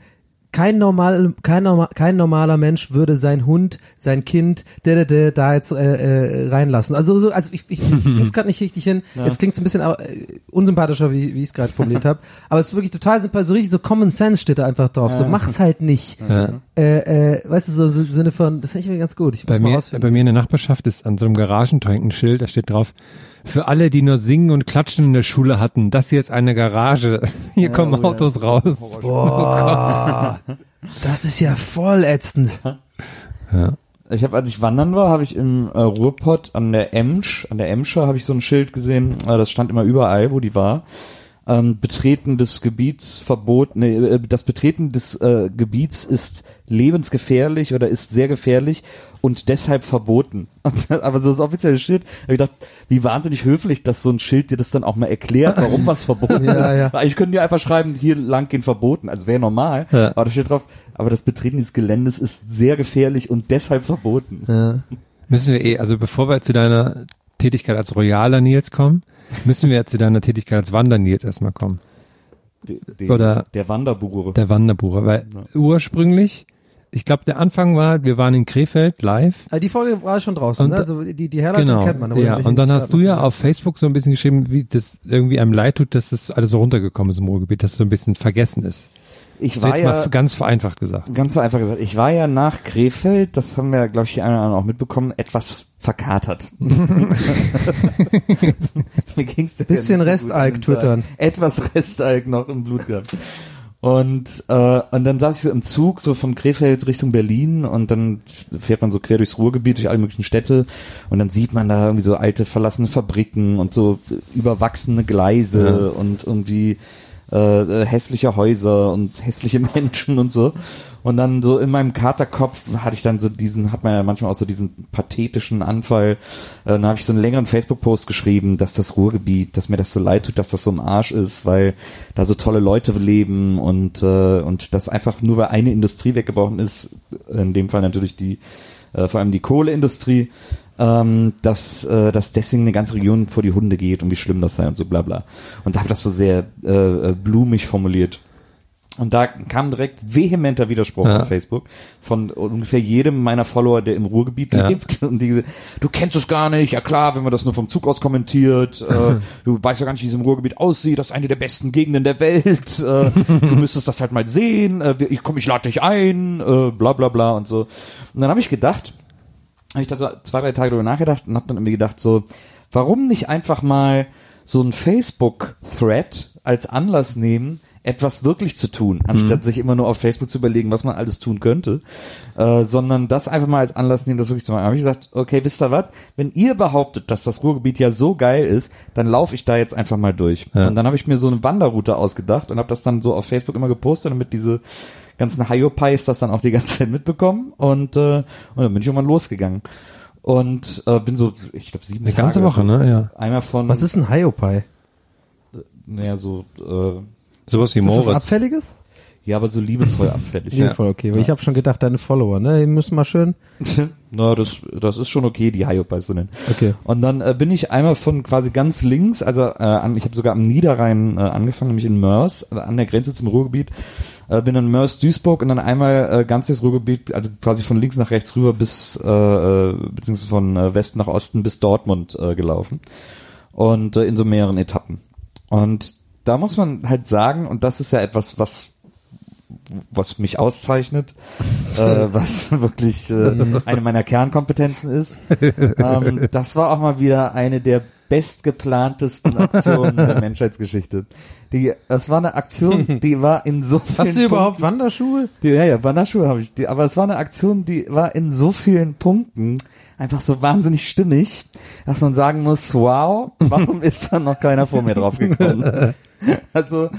kein normal, kein, normal, kein normaler Mensch würde sein Hund, sein Kind, da, da, jetzt äh, äh, reinlassen. Also so, also ich, ich, ich krieg's gerade nicht richtig hin. Jetzt klingt's ein bisschen äh, unsympathischer, wie, wie ich es gerade formuliert habe. Aber es ist wirklich total sympathisch, so richtig so Common Sense steht da einfach drauf. So mach's halt nicht. Ja. Äh, äh, weißt du, so, so im Sinne von, das finde ich irgendwie ganz gut. Ich muss bei mal mir, rausfinden. bei mir in der Nachbarschaft ist an so einem Garagentor ein Schild, da steht drauf, für alle, die nur singen und klatschen in der Schule hatten, das hier ist eine Garage. Hier kommen oh ja. Autos raus. Boah, das ist ja voll ätzend. Ja. Ich habe, als ich wandern war, habe ich im äh, Ruhrpott an der Emsch, an der Emscher habe ich so ein Schild gesehen, äh, das stand immer überall, wo die war. Ähm, Betreten des Gebiets verbot, nee, äh, das Betreten des äh, Gebiets ist lebensgefährlich oder ist sehr gefährlich und deshalb verboten. Aber so das offizielle Schild, habe ich gedacht, wie wahnsinnig höflich, dass so ein Schild dir das dann auch mal erklärt, warum was verboten Ja, ist. ja. Weil Eigentlich können die einfach schreiben, hier lang gehen verboten, also wäre normal. Ja. Aber da steht drauf, aber das Betreten dieses Geländes ist sehr gefährlich und deshalb verboten. Ja. Müssen wir eh, also bevor wir zu deiner Tätigkeit als royaler Nils kommen, müssen wir zu deiner Tätigkeit als Wander Nils erstmal kommen. Die, die, Oder- der Wanderbure. Der Wanderbucher, weil ursprünglich, ich glaube, der Anfang war, wir waren in Krefeld live. Aber die Folge war schon draußen, Und ne? also die, die Herleitung Genau, kennt man. ja. Und dann hast du ja auf Facebook so ein bisschen geschrieben, wie das irgendwie einem leid tut, dass das alles so runtergekommen ist im Ruhrgebiet, dass es so ein bisschen vergessen ist. Ich So war jetzt ja, mal ganz vereinfacht gesagt. ganz so einfach gesagt, ich war ja nach Krefeld, das haben wir, glaube ich, die einen oder anderen auch mitbekommen, etwas verkatert. Mir ging's da Bisschen ja so Restalk twittern. Etwas Restalk noch im Blut gehabt. Und, äh, und dann saß ich so im Zug, so von Krefeld Richtung Berlin und dann fährt man so quer durchs Ruhrgebiet, durch alle möglichen Städte und dann sieht man da irgendwie so alte verlassene Fabriken und so überwachsene Gleise und irgendwie äh, äh, hässliche Häuser und hässliche Menschen und so. Und dann so in meinem Katerkopf hatte ich dann so diesen, hat man ja manchmal auch so diesen pathetischen Anfall. Äh, dann habe ich so einen längeren Facebook-Post geschrieben, dass das Ruhrgebiet, dass mir das so leid tut, dass das so im Arsch ist, weil da so tolle Leute leben und äh, und das einfach nur weil eine Industrie weggebrochen ist, in dem Fall natürlich die äh, vor allem die Kohleindustrie, ähm, dass, äh, dass deswegen eine ganze Region vor die Hunde geht und wie schlimm das sei und so bla bla. Und da habe ich das so sehr äh, äh, blumig formuliert. Und da kam direkt vehementer Widerspruch Ja. auf Facebook von ungefähr jedem meiner Follower, der im Ruhrgebiet Ja. lebt. Und die, du kennst es gar nicht. Ja klar, wenn man das nur vom Zug aus kommentiert. Äh, du weißt ja gar nicht, wie es im Ruhrgebiet aussieht. Das ist eine der besten Gegenden der Welt. Äh, du müsstest das halt mal sehen. Äh, ich komm, ich lade dich ein. Äh, bla bla bla und so. Und dann habe ich gedacht, habe ich da so zwei, drei Tage drüber nachgedacht und habe dann irgendwie gedacht, so, warum nicht einfach mal so ein Facebook-Thread als Anlass nehmen, etwas wirklich zu tun, anstatt sich immer nur auf Facebook zu überlegen, was man alles tun könnte, äh, sondern das einfach mal als Anlass nehmen, das wirklich zu machen. habe ich gesagt, okay, wisst ihr was? Wenn ihr behauptet, dass das Ruhrgebiet ja so geil ist, dann laufe ich da jetzt einfach mal durch. Ja. Und dann habe ich mir so eine Wanderroute ausgedacht und habe das dann so auf Facebook immer gepostet, damit diese ganzen Hyopies das dann auch die ganze Zeit mitbekommen und, äh, und dann bin ich irgendwann losgegangen. Und äh, bin so, ich glaube, sieben Eine ganze Tage Woche, oder so. ne? Ja. Einmal von, Was ist ein Hyopai? naja, so, äh, Sowas wie Ist das was Moritz. Abfälliges? Ja, aber so liebevoll abfällig. Liebevoll, okay. Weil ich habe schon gedacht, deine Follower, ne? Die müssen mal schön. Na, das, das ist schon okay, die Hyopies zu nennen. Okay. Und dann äh, bin ich einmal von quasi ganz links, also äh, an, ich habe sogar am Niederrhein äh, angefangen, nämlich in Mörs, also an der Grenze zum Ruhrgebiet, äh, bin dann Mörs Duisburg und dann einmal äh, ganz das Ruhrgebiet, also quasi von links nach rechts rüber bis, äh, äh, beziehungsweise von äh, Westen nach Osten bis Dortmund äh, gelaufen. Und äh, in so mehreren Etappen. Und da muss man halt sagen, und das ist ja etwas, was was mich auszeichnet, äh, was wirklich äh, eine meiner Kernkompetenzen ist. Ähm, das war auch mal wieder eine der bestgeplantesten Aktionen der Menschheitsgeschichte. Die, das war eine Aktion, die war in so vielen Hast du überhaupt Punkten, Wanderschuhe? die, ja, ja, Wanderschuhe habe ich. Die, aber es war eine Aktion, die war in so vielen Punkten einfach so wahnsinnig stimmig, dass man sagen muss, wow, warum ist da noch keiner vor mir drauf gekommen? Also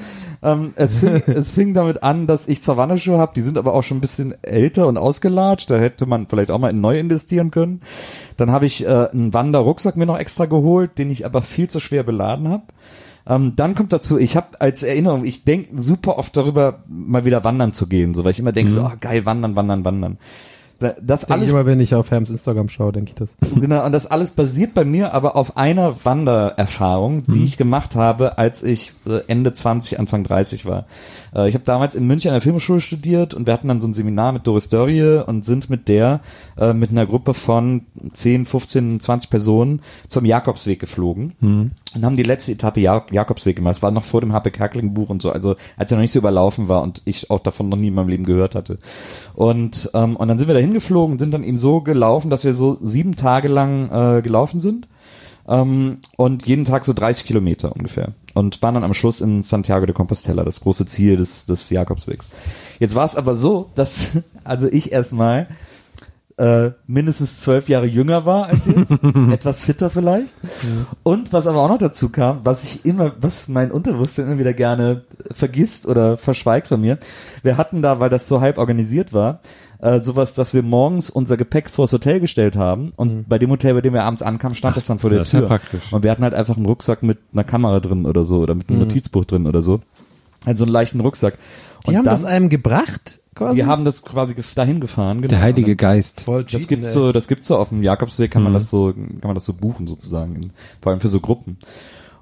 ähm, es, fing, es fing damit an, dass ich zwar Wanderschuhe habe, die sind aber auch schon ein bisschen älter und ausgelatscht. Da hätte man vielleicht auch mal in neu investieren können. Dann habe ich äh, einen Wanderrucksack mir noch extra geholt, den ich aber viel zu schwer beladen habe. Ähm, dann kommt dazu, ich habe als Erinnerung, ich denke super oft darüber, mal wieder wandern zu gehen, so weil ich immer denke, so oh, geil, wandern, wandern, wandern. Da- Das alles ich immer, wenn ich auf Herms Instagram schaue, denke ich das. Genau, und das alles basiert bei mir aber auf einer Wandererfahrung, die ich gemacht habe, als ich äh, Ende 20, Anfang 30 war. Äh, Ich habe damals in München an der Filmschule studiert und wir hatten dann so ein Seminar mit Doris Dörrie und sind mit der, äh, mit einer Gruppe von 10, 15, 20 Personen zum Jakobsweg geflogen und haben die letzte Etappe ja Jakobsweg gemacht. Es war noch vor dem Happe Kerkeling Buch und so, also als er noch nicht so überlaufen war und ich auch davon noch nie in meinem Leben gehört hatte. Und, ähm, und dann sind wir da hingeflogen und sind dann eben so gelaufen, dass wir so sieben Tage lang äh, gelaufen sind. Ähm, und jeden Tag so 30 Kilometer ungefähr. Und waren dann am Schluss in Santiago de Compostela, das große Ziel des, des Jakobswegs. Jetzt war es aber so, dass also ich erstmal äh, mindestens zwölf Jahre jünger war als jetzt, etwas fitter vielleicht. Und was aber auch noch dazu kam, was ich immer, was mein Unterbewusstsein immer wieder gerne vergisst oder verschweigt von mir. Wir hatten da, weil das so halb organisiert war, äh, sowas, dass wir morgens unser Gepäck vors Hotel gestellt haben und bei dem Hotel, bei dem wir abends ankamen, stand das dann vor der das ist ja Tür. praktisch. Und wir hatten halt einfach einen Rucksack mit einer Kamera drin oder so oder mit einem Notizbuch drin oder so. Also einen leichten Rucksack. Die und haben dann, das einem gebracht, quasi? wir haben das quasi dahin gefahren. Genau. Der Heilige Geist. Voll das ey. so, das gibt's so auf dem Jakobsweg, kann man Mhm. das so, kann man das so buchen sozusagen, in, vor allem für so Gruppen.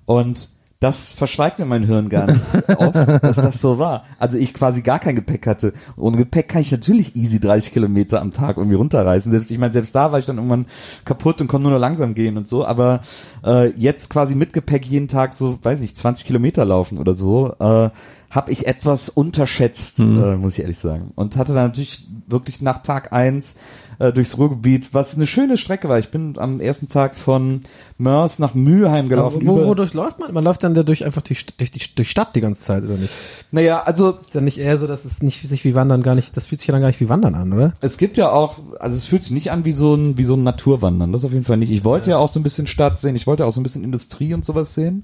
Und das verschweigt mir mein Hirn gar nicht oft, dass das so war. Also ich quasi gar kein Gepäck hatte. Ohne Gepäck kann ich natürlich easy 30 Kilometer am Tag irgendwie runterreißen. Selbst, ich meine, selbst da war ich dann irgendwann kaputt und konnte nur noch langsam gehen und so. Aber äh, jetzt quasi mit Gepäck jeden Tag so, weiß ich, 20 Kilometer laufen oder so, äh, habe ich etwas unterschätzt, äh, muss ich ehrlich sagen. Und hatte dann natürlich wirklich nach Tag eins äh, durchs Ruhrgebiet, was eine schöne Strecke war. Ich bin am ersten Tag von Mörs nach Mülheim gelaufen. Wo, über- wodurch läuft man? Man läuft dann dadurch einfach die, durch die durch Stadt die ganze Zeit, oder nicht? Naja, also Ist dann nicht eher so, dass es nicht sich wie Wandern gar nicht, das fühlt sich ja dann gar nicht wie Wandern an, oder? es gibt ja auch, also es fühlt sich nicht an wie so ein, wie so ein Naturwandern, das auf jeden Fall nicht. Ich wollte ja. auch so ein bisschen Stadt sehen, ich wollte auch so ein bisschen Industrie und sowas sehen.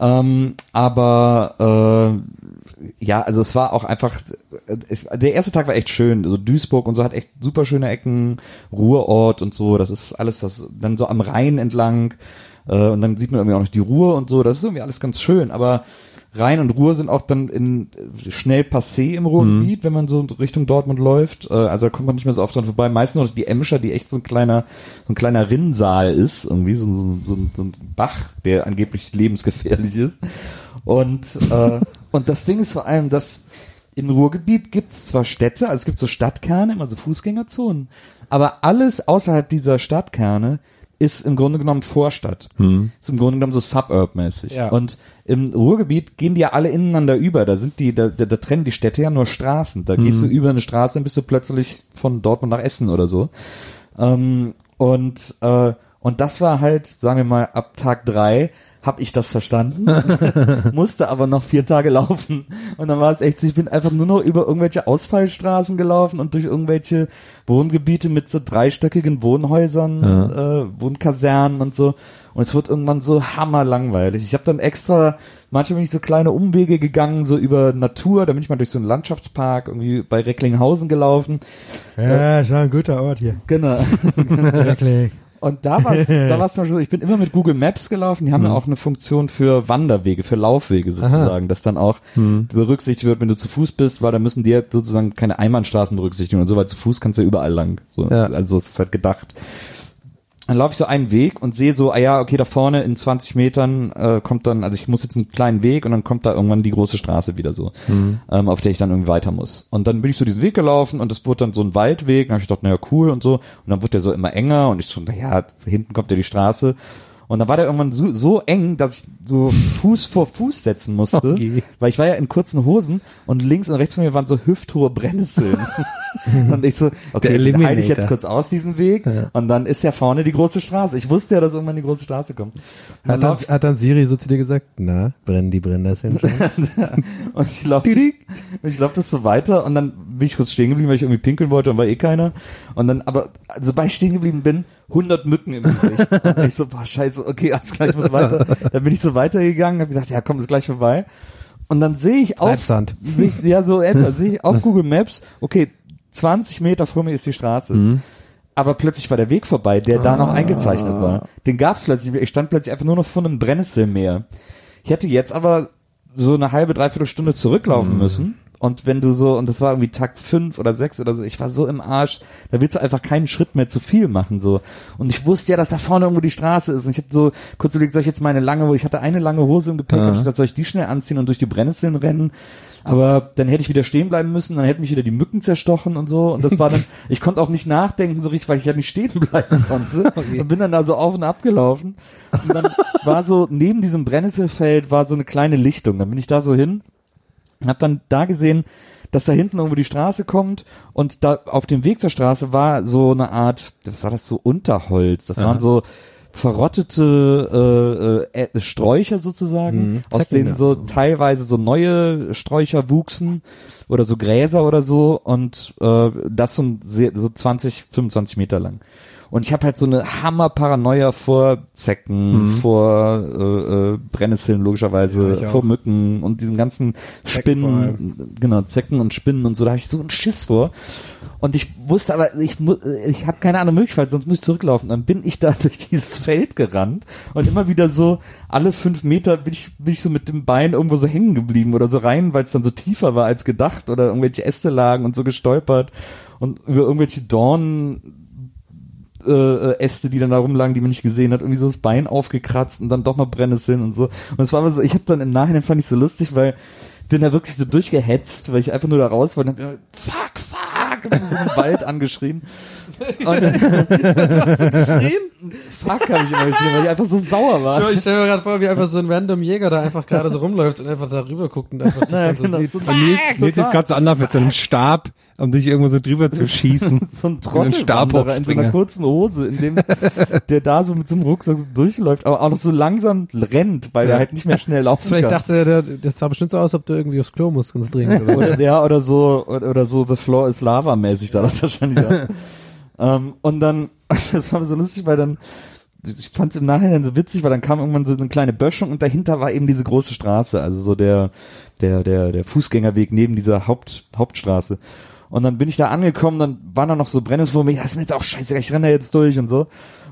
Ähm, aber äh, ja, also es war auch einfach, äh, der erste Tag war echt schön. Also Duisburg und so hat echt super schöne Ecken, Ruhrort und so. Das ist alles das dann so am Rhein entlang äh, und dann sieht man irgendwie auch noch die Ruhr und so. Das ist irgendwie alles ganz schön. Aber Rhein und Ruhr sind auch dann in äh, schnell passé im Ruhrgebiet, wenn man so Richtung Dortmund läuft. Äh, also da kommt man nicht mehr so oft dran vorbei. Meistens noch die Emscher, die echt so ein kleiner, so ein kleiner Rinnsal ist, irgendwie so, so, so, so ein Bach, der angeblich lebensgefährlich ist. Und äh, und das Ding ist vor allem, dass im Ruhrgebiet gibt's zwar Städte, also es gibt so Stadtkerne, immer so Fußgängerzonen, aber alles außerhalb dieser Stadtkerne ist im Grunde genommen Vorstadt. Hm. Ist im Grunde genommen so Suburb-mäßig. Ja. Und im Ruhrgebiet gehen die ja alle ineinander über. Da sind die, da, da, da trennen die Städte ja nur Straßen. Da gehst du über eine Straße, dann bist du plötzlich von Dortmund nach Essen oder so. Ähm, und, äh, und das war halt, sagen wir mal, ab Tag drei habe ich das verstanden, musste aber noch vier Tage laufen. Und dann war es echt so, ich bin einfach nur noch über irgendwelche Ausfallstraßen gelaufen und durch irgendwelche Wohngebiete mit so dreistöckigen Wohnhäusern, äh, Wohnkasernen und so. Und es wird irgendwann so hammerlangweilig. Ich habe dann extra, manchmal bin ich so kleine Umwege gegangen, so über Natur, da bin ich mal durch so einen Landschaftspark irgendwie bei Recklinghausen gelaufen. Ja, ist ja ein guter Ort hier. Genau. Wirklich. Und da war es, da war's zum Beispiel so, ich bin immer mit Google Maps gelaufen, die haben ja auch eine Funktion für Wanderwege, für Laufwege sozusagen, dass dann auch berücksichtigt wird, wenn du zu Fuß bist, weil da müssen die ja sozusagen keine Einbahnstraßen berücksichtigen und so, weil zu Fuß kannst du ja überall lang. So, Ja. Also es ist halt gedacht. Dann laufe ich so einen Weg und sehe so, ah ja, okay, da vorne in 20 Metern äh, kommt dann, also ich muss jetzt einen kleinen Weg und dann kommt da irgendwann die große Straße wieder so, ähm, auf der ich dann irgendwie weiter muss. Und dann bin ich so diesen Weg gelaufen und es wurde dann so ein Waldweg. Dann habe ich gedacht, naja, cool und so. Und dann wurde der so immer enger und ich so, naja, hinten kommt ja die Straße. Und dann war der irgendwann so, so eng, dass ich so Fuß vor Fuß setzen musste, Okay. weil ich war ja in kurzen Hosen und links und rechts von mir waren so hüfthohe Brennnesseln. und ich so, okay, den halte ich jetzt kurz aus, diesen Weg. Und dann ist ja vorne die große Straße. Ich wusste ja, dass irgendwann die große Straße kommt. Hat dann, hat dann Siri so zu dir gesagt, na, brennen die Brennnesseln schon? und ich laufe ich lauf das so weiter und dann bin ich kurz stehen geblieben, weil ich irgendwie pinkeln wollte und war eh keiner. Und dann, aber sobald ich stehen geblieben bin, 100 Mücken im Gesicht. Und ich so, boah, scheiße, okay, alles klar, ich muss weiter. Dann bin ich so weitergegangen, habe gesagt, ja komm, ist gleich vorbei. Und dann sehe ich auf, sehe ich, ja so etwa, sehe ich auf Google Maps, okay, 20 Meter vor mir ist die Straße. Aber plötzlich war der Weg vorbei, der da noch eingezeichnet war. Den gab's plötzlich. Ich stand plötzlich einfach nur noch vor einem Brennnesselmeer. Ich hätte jetzt aber so eine halbe, dreiviertel Stunde zurücklaufen müssen. Und wenn du so, und das war irgendwie Tag fünf oder sechs oder so, ich war so im Arsch, da willst du einfach keinen Schritt mehr zu viel machen, so. Und ich wusste ja, dass da vorne irgendwo die Straße ist. Und ich habe so kurz überlegt, soll ich jetzt meine lange, ich hatte eine lange Hose im Gepäck, hab ich gesagt, soll ich die schnell anziehen und durch die Brennnesseln rennen? Aber dann hätte ich wieder stehen bleiben müssen, dann hätten mich wieder die Mücken zerstochen und so. Und das war dann, ich konnte auch nicht nachdenken so richtig, weil ich ja nicht stehen bleiben konnte. Und bin dann da so auf und ab gelaufen. Und dann war so, neben diesem Brennnesselfeld war so eine kleine Lichtung. Dann bin ich da so hin und hab dann da gesehen, dass da hinten irgendwo die Straße kommt und da auf dem Weg zur Straße war so eine Art, was war das so Unterholz? Das waren so verrottete äh, äh, Sträucher sozusagen, Mhm, aus denen ja. so teilweise so neue Sträucher wuchsen oder so Gräser oder so und äh, das so, so 20, 25 Meter lang. Und ich habe halt so eine Hammer-Paranoia vor Zecken, Mhm. vor äh, äh, Brennnesseln logischerweise, auch. vor Mücken und diesem ganzen Zecken Spinnen, genau, Zecken und Spinnen und so, da habe ich so einen Schiss vor. Und ich wusste aber, ich, ich habe keine andere Möglichkeit, sonst muss ich zurücklaufen. Dann bin ich da durch dieses Feld gerannt und immer wieder so, alle fünf Meter bin ich, bin ich so mit dem Bein irgendwo so hängen geblieben oder so rein, weil es dann so tiefer war als gedacht oder irgendwelche Äste lagen und so gestolpert und über irgendwelche Dornen äh, äh, Äste, die dann da rumlagen, die man nicht gesehen hat, irgendwie so das Bein aufgekratzt und dann doch noch Brennnesseln und so. Und es war aber so, ich habe dann im Nachhinein fand ich so lustig, weil bin da wirklich so durchgehetzt, weil ich einfach nur da raus wollte und hab immer, fuck, fuck, so im Wald angeschrien. Und fuck habe ich immer geschrien, weil ich einfach so sauer war. Ich stelle mir gerade vor, wie einfach so ein random Jäger da einfach gerade so rumläuft und einfach da rüber guckt und einfach dich Naja, dann so genau, sieht. so, Und Nils, Nils ist gerade so anders mit so einem Stab, um dich irgendwo so drüber zu schießen. so ein Einen Stab Trottelwanderer in so einer kurzen Hose, in dem der da so mit so einem Rucksack so durchläuft, aber auch noch so langsam rennt, weil er halt nicht mehr schnell laufen Vielleicht kann. dachte er, das sah bestimmt so aus, ob du irgendwie aufs Klo musst, ganz dringend. Oder? oder, ja, oder so, oder, oder so The Floor is Lava mäßig sah das wahrscheinlich aus. ähm, und dann, das war so lustig, weil dann, ich fand es im Nachhinein so witzig, weil dann kam irgendwann so eine kleine Böschung und dahinter war eben diese große Straße, also so der, der, der, der Fußgängerweg neben dieser Haupt, Hauptstraße. Und dann bin ich da angekommen, dann waren da noch so mir, ja, ist mir jetzt auch scheiße, ich renne da jetzt durch und so.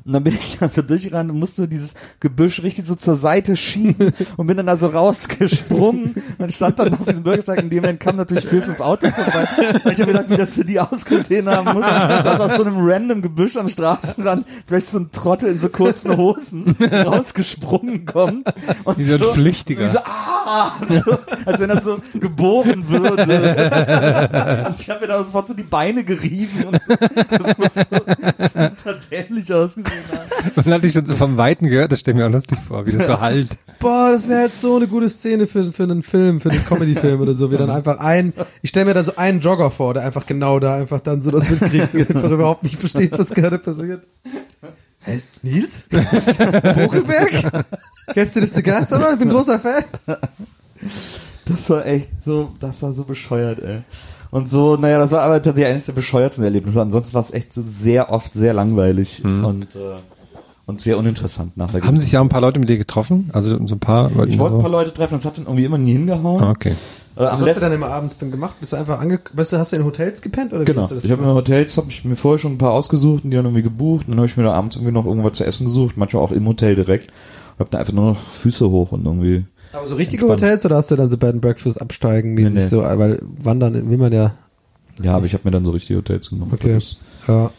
Und dann bin ich da so durchgerannt und musste dieses Gebüsch richtig so zur Seite schieben und bin dann da so rausgesprungen und stand dann auf diesem Bürgersteig. In dem Moment kamen natürlich vier, fünf Autos vorbei. Und ich habe gedacht, wie das für die ausgesehen haben muss, dass aus so einem random Gebüsch am Straßenrand vielleicht so ein Trottel in so kurzen Hosen rausgesprungen kommt. Und Wie so ein Flüchtiger. Und ich so, ah! so, als wenn er so geboren würde. und ich habe mir da sofort so die Beine gerieben und so. Das muss so super dämlich ausgesehen. Man hat dich schon so vom Weiten gehört, das stelle ich mir auch lustig vor, wie das so halt. Boah, das wäre jetzt so eine gute Szene für, für einen Film, für einen Comedy-Film oder so, wie dann einfach ein, ich stelle mir da so einen Jogger vor, der einfach genau da einfach dann so das mitkriegt und einfach überhaupt nicht versteht, was gerade passiert. Hä? Nils? Bokelberg? Kennst du das zu Gast? Aber ich bin großer Fan. Das war echt so, das war so bescheuert, ey. Und so, naja, das war aber tatsächlich eines der bescheuertsten Erlebnisse. Ansonsten war es echt so sehr oft sehr langweilig und, äh, und sehr uninteressant nachher. Haben sich ja ein paar Leute mit dir getroffen? Also so ein paar. Ich wollte ein paar Leute treffen, das hat dann irgendwie immer nie hingehauen. Ah, okay. Äh, Was hast du dann immer abends dann gemacht? Bist du einfach ange, weißt du, hast du in Hotels gepennt oder wie Genau. hast du das Ich habe mir? Hotels, habe ich mir vorher schon ein paar ausgesucht und die dann irgendwie gebucht. Und dann habe ich mir da abends irgendwie noch irgendwas zu essen gesucht, manchmal auch im Hotel direkt. Und habe da einfach nur noch Füße hoch und irgendwie. Aber so richtige Entspannt. Hotels oder hast du dann so Bed and Breakfast absteigen mäßig Nee, nee. so, weil wandern will man ja, Ja, aber ich habe mir dann so richtige Hotels genommen. Okay. Das, ja.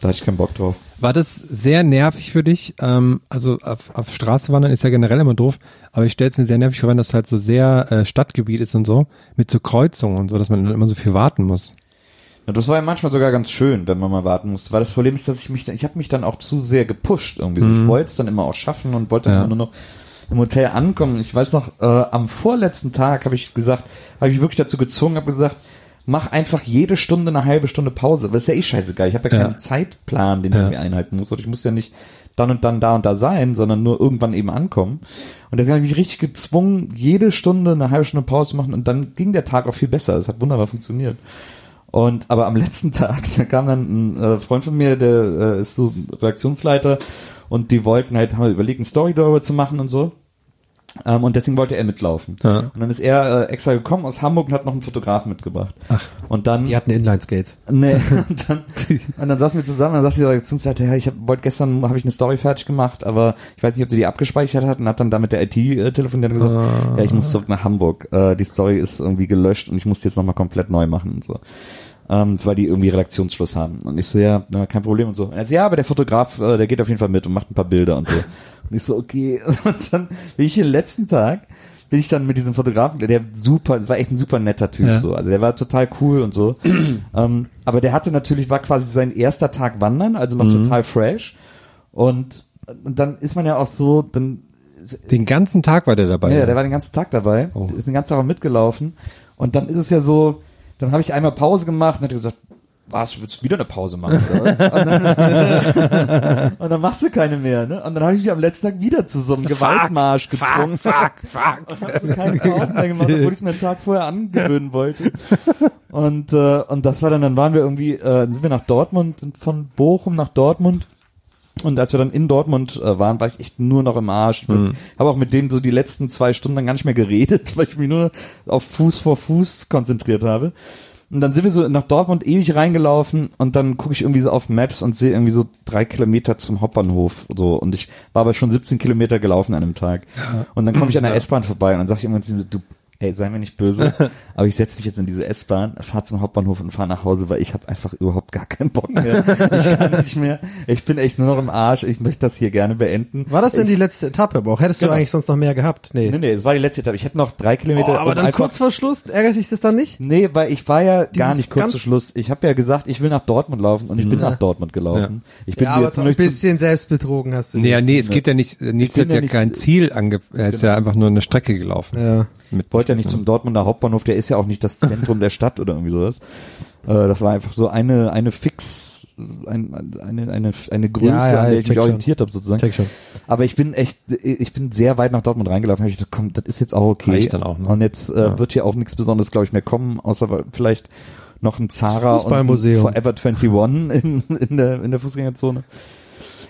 da hatte ich keinen Bock drauf. War das sehr nervig für dich? Ähm, also auf, auf Straße wandern ist ja generell immer doof, aber ich stelle es mir sehr nervig vor, wenn das halt so sehr äh, Stadtgebiet ist und so, mit so Kreuzungen und so, dass man dann immer so viel warten muss. Ja, das war ja manchmal sogar ganz schön, wenn man mal warten musste. Weil das Problem ist, dass ich mich, dann- ich habe mich dann auch zu sehr gepusht irgendwie. so. Ich wollte es dann immer auch schaffen und wollte dann Ja. immer nur noch im Hotel ankommen. Ich weiß noch, äh, am vorletzten Tag habe ich gesagt, habe ich wirklich dazu gezwungen, habe gesagt, mach einfach jede Stunde eine halbe Stunde Pause. Das ist ja eh scheißegal. Ich habe ja Ja. keinen Zeitplan, den Ja. ich mir einhalten muss. Und ich muss ja nicht dann und dann da und da sein, sondern nur irgendwann eben ankommen. Und deswegen habe ich mich richtig gezwungen, jede Stunde eine halbe Stunde Pause zu machen. Und dann ging der Tag auch viel besser. Es hat wunderbar funktioniert. Und aber am letzten Tag, da kam dann ein äh, Freund von mir, der äh, ist so Redaktionsleiter und die wollten halt, haben wir überlegt, eine Story darüber zu machen und so. Ähm, und deswegen wollte er mitlaufen. Ja. Und dann ist er äh, extra gekommen aus Hamburg und hat noch einen Fotografen mitgebracht. Ach. Und dann Die hatten Inline-Skates. Nee, und dann, und dann saßen wir zusammen und dann sagte der Redaktionsleiter, ja, ich wollte gestern, habe ich eine Story fertig gemacht, aber ich weiß nicht, ob sie die abgespeichert hat und hat dann da mit der IT äh, telefoniert und gesagt, ja, ich muss zurück nach Hamburg. Äh, die Story ist irgendwie gelöscht und ich muss die jetzt nochmal komplett neu machen und so. Ähm, weil die irgendwie Redaktionsschluss haben. Und ich so, ja, na, kein Problem und so. Und er so, ja, aber der Fotograf, äh, der geht auf jeden Fall mit und macht ein paar Bilder und so. Und ich so, okay. Und dann bin ich den letzten Tag, bin ich dann mit diesem Fotografen, der super, es war echt ein super netter Typ, Ja. so. Also der war total cool und so. ähm, aber der hatte natürlich, war quasi sein erster Tag wandern, also noch total fresh. Und, und dann ist man ja auch so, dann, Den ganzen Tag war der dabei. ja, der war den ganzen Tag dabei, Oh. ist den ganzen Tag auch mitgelaufen. Und dann ist es ja so, dann habe ich einmal Pause gemacht und hat gesagt, was, willst du wieder eine Pause machen? Oder was? Und, dann, und dann machst du keine mehr, ne? Und dann habe ich mich am letzten Tag wieder zu so einem Gewaltmarsch gezwungen. Fuck, fuck, Und hab so keine Pause mehr gemacht, obwohl ich es mir einen Tag vorher angewöhnen wollte. Und, äh, und das war dann, dann waren wir irgendwie, äh, dann sind wir nach Dortmund, sind von Bochum nach Dortmund. Und als wir dann in Dortmund äh, waren, war ich echt nur noch im Arsch. Ich Mhm. habe auch mit denen so die letzten zwei Stunden dann gar nicht mehr geredet, weil ich mich nur auf Fuß vor Fuß konzentriert habe. Und dann sind wir so nach Dortmund ewig reingelaufen und dann gucke ich irgendwie so auf Maps und sehe irgendwie so drei Kilometer zum Hauptbahnhof so und ich war aber schon 17 Kilometer gelaufen an einem Tag. Und dann komme ich an der S-Bahn vorbei und dann sage ich irgendwann so, du, ey, sei mir nicht böse, aber ich setze mich jetzt in diese S-Bahn, fahre zum Hauptbahnhof und fahre nach Hause, weil ich habe einfach überhaupt gar keinen Bock mehr. Ich kann nicht mehr. Ich bin echt nur noch im Arsch. Ich möchte das hier gerne beenden. War das denn ich, die letzte Etappe? Aber auch hättest Genau. du eigentlich sonst noch mehr gehabt? Nee. Nee, nee, es war die letzte Etappe. Ich hätte noch drei Kilometer. Oh, aber dann einfach- kurz vor Schluss, ärgert dich das dann nicht? Nee, weil ich war ja gar Dieses nicht kurz ganz- zu Schluss. Ich habe ja gesagt, ich will nach Dortmund laufen und ich bin Ja. nach Dortmund gelaufen. Ich bin ja, aber jetzt so ein bisschen selbstbetrogen hast du. Nee, ja, nee, es geht ja nicht, Nils bin hat ja ja nicht- kein Ziel ange, er ist ja einfach nur eine Strecke gelaufen. Ja. Mit, wollte ja nicht zum Dortmunder Hauptbahnhof, der ist ja auch nicht das Zentrum der Stadt oder irgendwie sowas. Äh, das war einfach so eine eine Fix ein, eine eine eine Größe, Ja, ja, an der ich mich schon. orientiert habe sozusagen. Aber ich bin echt, ich bin sehr weit nach Dortmund reingelaufen. Hab ich gesagt, komm, das ist jetzt auch okay. Reicht dann auch, ne? Und jetzt äh, Ja. wird hier auch nichts Besonderes, glaube ich, mehr kommen, außer vielleicht noch ein Zara und ein. Forever 21 in, in der in der Fußgängerzone.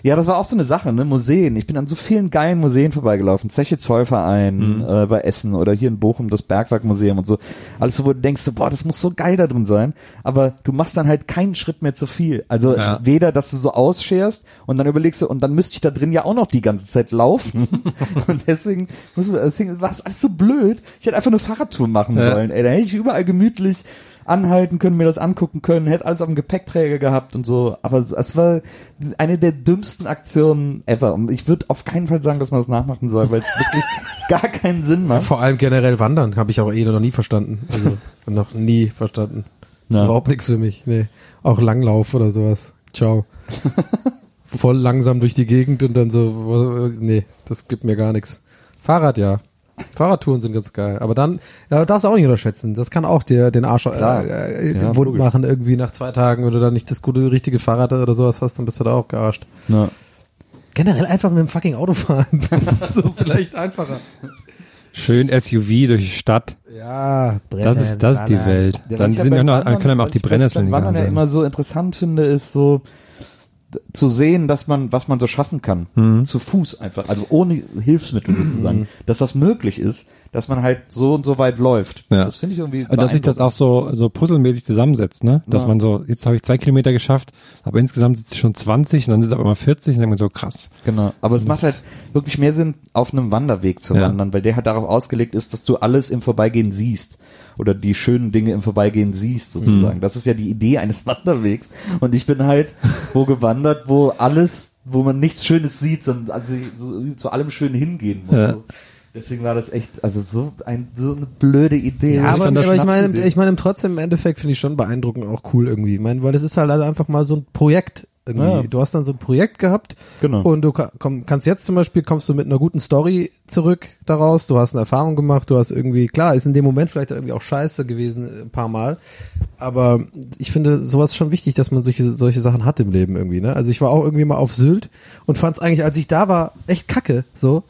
Ja, das war auch so eine Sache, ne? Museen. Ich bin an so vielen geilen Museen vorbeigelaufen. Zeche Zollverein Mhm. äh, bei Essen oder hier in Bochum das Bergwerkmuseum und so. Alles so, wo du denkst, so, boah, das muss so geil da drin sein. Aber du machst dann halt keinen Schritt mehr zu viel. Also Ja. weder, dass du so ausscherst und dann überlegst du, und dann müsste ich da drin ja auch noch die ganze Zeit laufen. und deswegen, muss deswegen war es alles so blöd. Ich hätte einfach eine Fahrradtour machen Ja. sollen. Ey, da hätte ich überall gemütlich anhalten können, mir das angucken können, hätte alles auf dem Gepäckträger gehabt und so. Aber es, es war eine der dümmsten Aktionen ever. Und ich würde auf keinen Fall sagen, dass man das nachmachen soll, weil es wirklich gar keinen Sinn macht. Vor allem generell wandern habe ich auch eh noch nie verstanden. Also noch nie verstanden. Ja. überhaupt nichts für mich. Nee. Auch Langlauf oder sowas. Ciao. Voll langsam durch die Gegend und dann so, nee, das gibt mir gar nichts. Fahrrad ja. Fahrradtouren sind ganz geil. Aber dann, ja, darfst du auch nicht unterschätzen. Das kann auch dir den Arsch Klar. äh, Ja, wund logisch. machen irgendwie nach zwei Tagen, wenn du dann nicht das gute, richtige Fahrrad oder sowas hast, dann bist du da auch gearscht. Ja. Generell einfach mit dem fucking Auto fahren. so vielleicht einfacher. Schön SUV durch die Stadt. Ja, Das ist, das ist die Welt. Ja, Dann sind ja noch, Wandern- können einem auch die ich- was ich Brennnesseln beim Wandern ja immer so interessant finde, ist so zu sehen, dass man, was man so schaffen kann. Mhm. Zu Fuß einfach, also ohne Hilfsmittel sozusagen. Dass das möglich ist, dass man halt so und so weit läuft. Ja. Das finde ich irgendwie Und dass sich das auch so, so puzzelmäßig zusammensetzt, ne? Dass Ja. man so, jetzt habe ich zwei Kilometer geschafft, aber insgesamt sind es schon 20 und dann sind es aber mal 40 und dann denkt man so krass. Genau. Aber es macht halt wirklich mehr Sinn, auf einem Wanderweg zu Ja. wandern, weil der halt darauf ausgelegt ist, dass du alles im Vorbeigehen siehst. Oder die schönen Dinge im Vorbeigehen siehst, sozusagen. Mhm. Das ist ja die Idee eines Wanderwegs. Und ich bin halt wo gewandert, wo alles, wo man nichts Schönes sieht, sondern also so, zu allem Schönen hingehen muss. Ja. So. Deswegen war das echt, also so ein, so eine blöde Idee. Ja, aber, aber ich meine, ich meine trotzdem im Endeffekt finde ich schon beeindruckend auch cool irgendwie. Ich meine, weil das ist halt einfach mal so ein Projekt. Ja. Du hast dann so ein Projekt gehabt Genau. und du komm, kannst jetzt zum Beispiel kommst du mit einer guten Story zurück daraus. Du hast eine Erfahrung gemacht. Du hast irgendwie klar ist in dem Moment vielleicht irgendwie auch scheiße gewesen äh, ein paar Mal, aber ich finde sowas schon wichtig, dass man solche solche Sachen hat im Leben irgendwie. Ne? Also ich war auch irgendwie mal auf Sylt und fand es eigentlich, als ich da war, echt kacke so.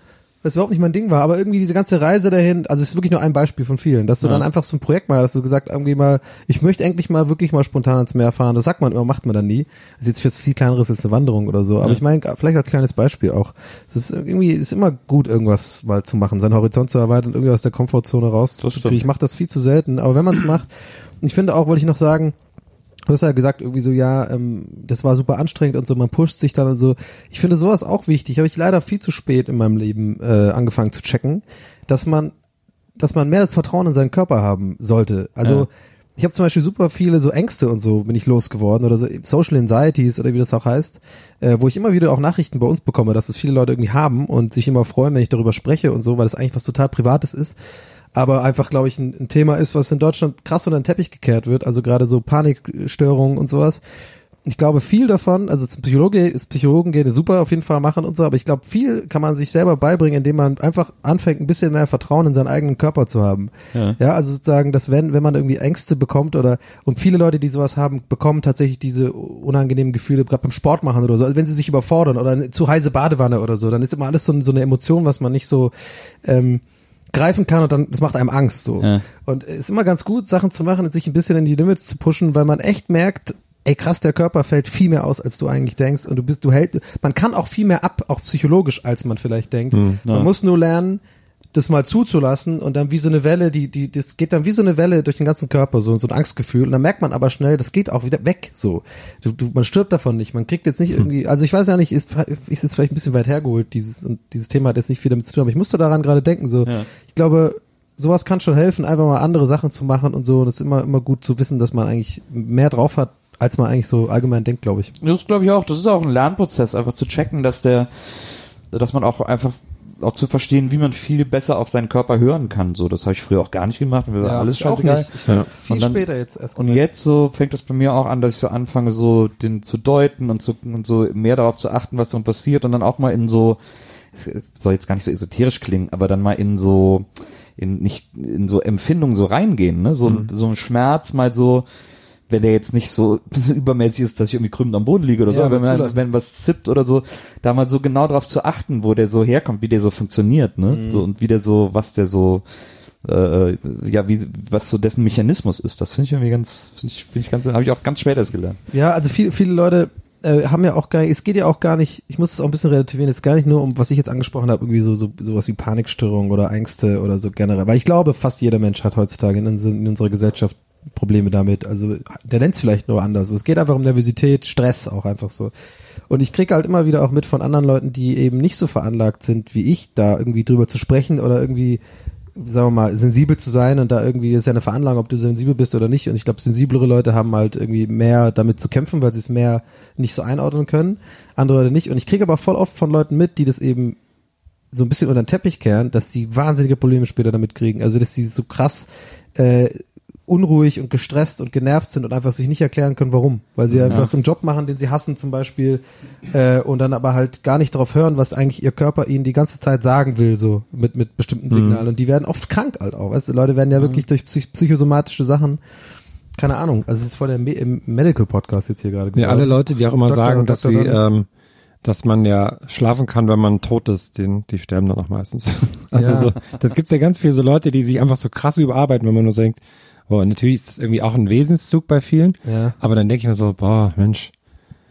Was überhaupt nicht mein Ding war, aber irgendwie diese ganze Reise dahin, also es ist wirklich nur ein Beispiel von vielen, dass du Ja. dann einfach so ein Projekt mal, dass du gesagt irgendwie mal, ich möchte endlich mal wirklich mal spontan ans Meer fahren. Das sagt man immer, macht man dann nie. Das ist jetzt fürs viel kleineres als eine Wanderung oder so. Aber Ja. ich meine, vielleicht als kleines Beispiel auch. Es ist irgendwie, ist immer gut, irgendwas mal zu machen, seinen Horizont zu erweitern, irgendwie aus der Komfortzone rauszukriegen. Ich mache das viel zu selten, aber wenn man es macht, und ich finde auch, wollte ich noch sagen, Du hast ja gesagt, irgendwie so, ja, ähm, das war super anstrengend und so, man pusht sich dann und so. Ich finde sowas auch wichtig. Habe ich leider viel zu spät in meinem Leben äh, angefangen zu checken, dass man, dass man mehr Vertrauen in seinen Körper haben sollte. Also Ja. ich habe zum Beispiel super viele so Ängste und so bin ich losgeworden oder so Social Anxieties oder wie das auch heißt, äh, wo ich immer wieder auch Nachrichten bei uns bekomme, dass es viele Leute irgendwie haben und sich immer freuen, wenn ich darüber spreche und so, weil das eigentlich was total Privates ist aber einfach, glaube ich, ein, ein Thema ist, was in Deutschland krass unter den Teppich gekehrt wird, also gerade so Panikstörungen und sowas. Ich glaube, viel davon, also zum Psychologe, Psychologen gehen super auf jeden Fall machen und so, aber ich glaube, viel kann man sich selber beibringen, indem man einfach anfängt, ein bisschen mehr Vertrauen in seinen eigenen Körper zu haben. Ja. Ja, also sozusagen, dass wenn, wenn man irgendwie Ängste bekommt oder, und viele Leute, die sowas haben, bekommen tatsächlich diese unangenehmen Gefühle, gerade beim Sport machen oder so, also wenn sie sich überfordern oder eine zu heiße Badewanne oder so, dann ist immer alles so, so eine Emotion, was man nicht so, ähm, greifen kann und dann, das macht einem Angst so. Ja. Und es ist immer ganz gut, Sachen zu machen und sich ein bisschen in die Limits zu pushen, weil man echt merkt, ey krass, der Körper fällt viel mehr aus, als du eigentlich denkst und du bist, du hältst, man kann auch viel mehr ab, auch psychologisch, als man vielleicht denkt. Man Ja. muss nur lernen, das mal zuzulassen und dann wie so eine Welle, die, die, das geht dann wie so eine Welle durch den ganzen Körper, so, so ein Angstgefühl. Und dann merkt man aber schnell, das geht auch wieder weg, so. Du, du, man stirbt davon nicht. Man kriegt jetzt nicht irgendwie, also ich weiß ja nicht, ist, ist jetzt vielleicht ein bisschen weit hergeholt, dieses, und dieses Thema hat jetzt nicht viel damit zu tun, aber ich musste daran gerade denken, so. Ja. Ich glaube, sowas kann schon helfen, einfach mal andere Sachen zu machen und so. Und es ist immer, immer gut zu wissen, dass man eigentlich mehr drauf hat, als man eigentlich so allgemein denkt, glaube ich. Das glaube ich auch. Das ist auch ein Lernprozess, einfach zu checken, dass der, dass man auch einfach auch zu verstehen, wie man viel besser auf seinen Körper hören kann. So, das habe ich früher auch gar nicht gemacht. Mir war Ja, alles scheißegal. Ja. Viel Und dann- später jetzt erst. Und jetzt so fängt das bei mir auch an, dass ich so anfange, so den zu deuten und, zu, und so mehr darauf zu achten, was dann passiert und dann auch mal in so, es soll jetzt gar nicht so esoterisch klingen, aber dann mal in so, in nicht, in so Empfindungen so reingehen, ne? So, Mhm. so ein Schmerz mal so, wenn der jetzt nicht so übermäßig ist, dass ich irgendwie krümmend am Boden liege oder so, Ja, aber wenn, man, wenn was zippt oder so, da mal so genau darauf zu achten, wo der so herkommt, wie der so funktioniert, ne? Mhm. So, und wie der so, was der so, äh, ja, wie, was so dessen Mechanismus ist. Das finde ich irgendwie ganz, finde ich, finde ich ganz, habe ich auch ganz spät erst gelernt. Ja, also viele, viele Leute äh, haben ja auch gar nicht, es geht ja auch gar nicht, ich muss es auch ein bisschen relativieren, jetzt gar nicht nur um, was ich jetzt angesprochen habe, irgendwie so, so sowas wie Panikstörung oder Ängste oder so generell. Weil ich glaube, fast jeder Mensch hat heutzutage in, in unserer Gesellschaft Probleme damit. Also der nennt es vielleicht nur anders. Es geht einfach um Nervosität, Stress auch einfach so. Und ich kriege halt immer wieder auch mit von anderen Leuten, die eben nicht so veranlagt sind wie ich, da irgendwie drüber zu sprechen oder irgendwie sagen wir mal, sensibel zu sein und da irgendwie ist ja eine Veranlagung, ob du sensibel bist oder nicht. Und ich glaube, sensiblere Leute haben halt irgendwie mehr damit zu kämpfen, weil sie es mehr nicht so einordnen können. Andere Leute nicht. Und ich kriege aber voll oft von Leuten mit, die das eben so ein bisschen unter den Teppich kehren, dass sie wahnsinnige Probleme später damit kriegen. Also dass sie so krass äh, unruhig und gestresst und genervt sind und einfach sich nicht erklären können, warum. Weil sie Ja. einfach einen Job machen, den sie hassen zum Beispiel äh, und dann aber halt gar nicht darauf hören, was eigentlich ihr Körper ihnen die ganze Zeit sagen will, so mit, mit bestimmten Signalen. Und die werden oft krank halt auch. Weißt du, Leute werden ja wirklich durch psych psychosomatische Sachen, keine Ahnung, also es ist voll der Me im Medical-Podcast jetzt hier gerade. Ja, alle Leute, die auch immer Doktor, sagen, dass Doktor, sie, Doktor. ähm, dass man ja schlafen kann, wenn man tot ist, den, die sterben dann auch meistens. Also Ja. so, das gibt's ja ganz viele so Leute, die sich einfach so krass überarbeiten, wenn man nur so denkt, boah, natürlich ist das irgendwie auch ein Wesenszug bei vielen, Ja. aber dann denke ich mir so, boah, Mensch,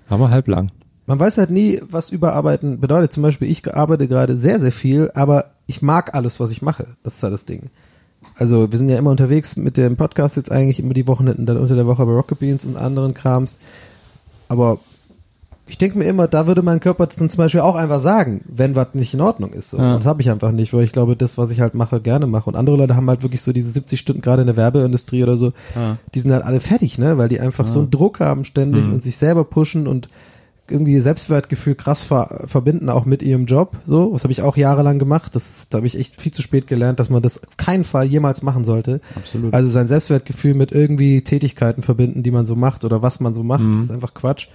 war mal halb lang. Man weiß halt nie, was Überarbeiten bedeutet. Zum Beispiel, ich arbeite gerade sehr, sehr viel, aber ich mag alles, was ich mache. Das ist halt das Ding. Also wir sind ja immer unterwegs mit dem Podcast jetzt eigentlich immer die Wochenenden, dann unter der Woche bei Rocket Beans und anderen Krams. Aber ich denke mir immer, da würde mein Körper dann zum Beispiel auch einfach sagen, wenn was nicht in Ordnung ist. So. Ja. Und das habe ich einfach nicht, weil ich glaube, das, was ich halt mache, gerne mache. Und andere Leute haben halt wirklich so diese 70 Stunden gerade in der Werbeindustrie oder so, Ja. die sind halt alle fertig, ne? Weil die einfach so einen Druck haben ständig Mhm. und sich selber pushen und irgendwie Selbstwertgefühl krass ver verbinden, auch mit ihrem Job. So, was habe ich auch jahrelang gemacht. Das da habe ich echt viel zu spät gelernt, dass man das auf keinen Fall jemals machen sollte. Absolut. Also sein Selbstwertgefühl mit irgendwie Tätigkeiten verbinden, die man so macht oder was man so macht, Mhm. das ist einfach Quatsch.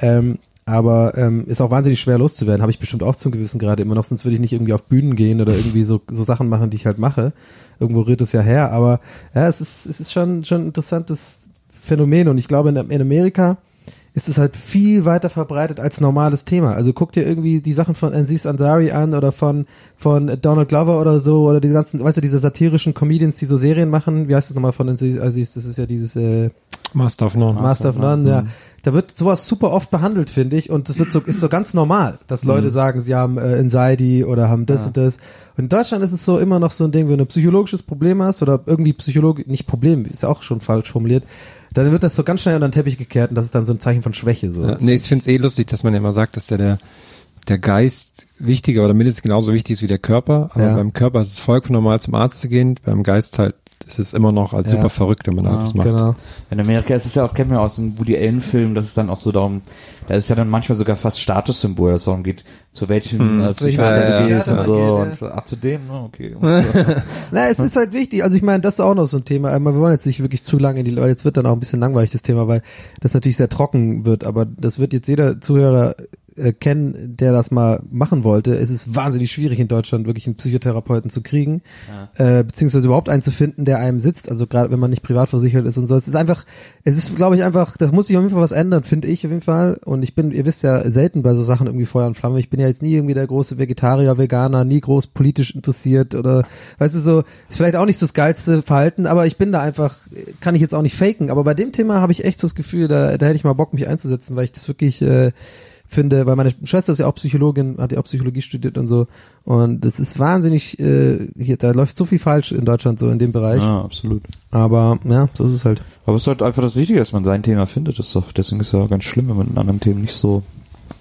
Ähm, aber ähm, ist auch wahnsinnig schwer loszuwerden. Habe ich bestimmt auch zum Gewissen gerade immer noch, sonst würde ich nicht irgendwie auf Bühnen gehen oder irgendwie so, so Sachen machen, die ich halt mache. Irgendwo rührt es ja her, aber ja, es ist, es ist schon, schon ein interessantes Phänomen und ich glaube, in, in Amerika ist es halt viel weiter verbreitet als normales Thema. Also guck dir irgendwie die Sachen von Aziz Ansari an oder von, von Donald Glover oder so oder die ganzen, weißt du, diese satirischen Comedians, die so Serien machen. Wie heißt das nochmal von Aziz? Das ist ja dieses, äh, Master of None. Master of None, ja. Da wird sowas super oft behandelt, finde ich, und das wird so, ist so ganz normal, dass Leute sagen, sie haben äh, Anxiety oder haben das und das. Und in Deutschland ist es so immer noch so ein Ding, wenn du ein psychologisches Problem hast oder irgendwie Psychologe, nicht Problem, ist ja auch schon falsch formuliert, dann wird das so ganz schnell unter den Teppich gekehrt und das ist dann so ein Zeichen von Schwäche. So. Ja, nee, ich finde es eh lustig, dass man ja immer sagt, dass der, der, der Geist wichtiger oder mindestens genauso wichtig ist wie der Körper. Aber Ja. beim Körper ist es vollkommen normal zum Arzt zu gehen, beim Geist halt ist es immer noch als Ja. super verrückt, wenn man Ja, das macht. Genau. In Amerika ist es ja auch, kennt man ja aus dem Woody Allen Film, dass es dann auch so darum, da ist ja dann manchmal sogar fast Statussymbol, dass es darum geht, zu welchen Hm. äh, Zu welchem Psychiater Psychiater gehst und so. geht, ja. Und so, ach, zu dem, oh, okay. Na, es ist halt wichtig. Also ich meine, das ist auch noch so ein Thema. Wir wollen jetzt nicht wirklich zu lange in die Leute. Jetzt wird dann auch ein bisschen langweilig das Thema, weil das natürlich sehr trocken wird. Aber das wird jetzt jeder Zuhörer äh, kennen, der das mal machen wollte. Es ist wahnsinnig schwierig in Deutschland wirklich einen Psychotherapeuten zu kriegen, äh, beziehungsweise überhaupt einen zu finden, der einem sitzt. Also gerade wenn man nicht privat versichert ist und so. Es ist einfach, es ist, glaube ich, einfach, da muss sich auf jeden Fall was ändern, finde ich auf jeden Fall. Und ich bin, ihr wisst ja, selten bei so Sachen irgendwie Feuer und Flamme. Ich bin ja jetzt nie irgendwie der große Vegetarier, Veganer, nie groß politisch interessiert oder, weißt du, so, ist vielleicht auch nicht so das geilste Verhalten, aber ich bin da einfach, kann ich jetzt auch nicht faken. Aber bei dem Thema habe ich echt so das Gefühl, da, da hätte ich mal Bock, mich einzusetzen, weil ich das wirklich, äh, finde, weil meine Schwester ist ja auch Psychologin, hat ja auch Psychologie studiert und so. Und das ist wahnsinnig, äh, hier, da läuft so viel falsch in Deutschland so in dem Bereich. Ja, absolut. Aber ja, so ist es halt. Aber es ist halt einfach das Wichtige, dass man sein Thema findet. Das ist doch, deswegen ist es ja ganz schlimm, wenn man in anderen Themen nicht so,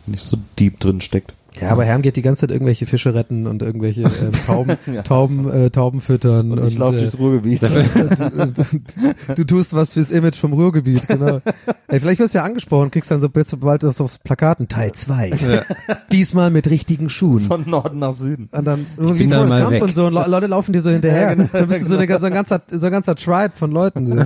nicht so deep drin steckt. Ja, aber Herm geht die ganze Zeit irgendwelche Fische retten und irgendwelche ähm, Tauben, Tauben, äh, Tauben füttern. Und ich laufe durchs Ruhrgebiet. du, du tust was fürs Image vom Ruhrgebiet, genau. Ey, vielleicht wirst du ja angesprochen, kriegst dann so bald das aufs Plakaten, Teil 2. Diesmal mit richtigen Schuhen. Von Norden nach Süden. Und dann wie bin dann Forrest mal Gump weg. und so und Le- Leute laufen dir so hinterher. Ja, genau, dann bist du so, eine, so, ein ganzer, so ein ganzer Tribe von Leuten.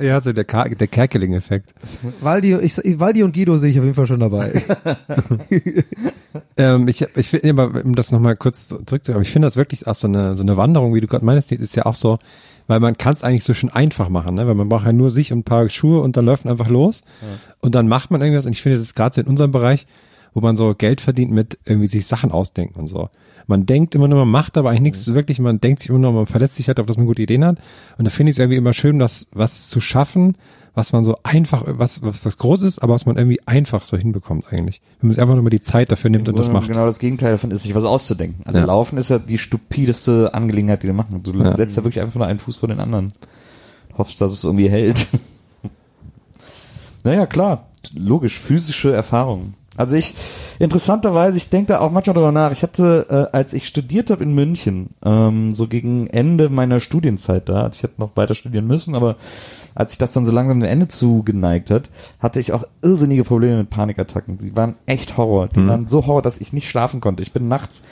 ja, so der, der Kerkeling-Effekt. Waldi, ich, Waldi und Guido sehe ich auf jeden Fall schon dabei. Ähm, ich, ich finde, aber um das nochmal kurz zurückzukommen, ich finde das wirklich auch so eine, so eine Wanderung, wie du gerade meinst, ist ja auch so, weil man kann es eigentlich so schön einfach machen, ne? weil man braucht ja nur sich und ein paar Schuhe und dann läuft man einfach los und dann macht man irgendwas. Und ich finde, das ist gerade so in unserem Bereich, wo man so Geld verdient mit irgendwie sich Sachen ausdenken und so. Man denkt immer nur, man macht aber eigentlich nichts so wirklich, man denkt sich immer nur, man verletzt sich halt auf, dass man gute Ideen hat. Und da finde ich es irgendwie immer schön, das was zu schaffen, was man so einfach, was, was, was groß ist, aber was man irgendwie einfach so hinbekommt eigentlich. Wenn man sich einfach nur mal die Zeit dafür nimmt und das macht. Genau das Gegenteil davon ist, sich was auszudenken. Also Ja. Laufen ist ja die stupideste Angelegenheit, die du machen. Du Ja. setzt ja wirklich einfach nur einen Fuß vor den anderen. Hoffst, dass es irgendwie hält. naja, klar. Logisch. Physische Erfahrungen. Also ich, interessanterweise, ich denke da auch manchmal drüber nach. Ich hatte, äh, als ich studiert habe in München, ähm, so gegen Ende meiner Studienzeit da, also ich hätte noch weiter studieren müssen, aber als sich das dann so langsam dem Ende zugeneigt hat, hatte ich auch irrsinnige Probleme mit Panikattacken. Die waren echt Horror. Die Mhm. waren so Horror, dass ich nicht schlafen konnte. Ich bin nachts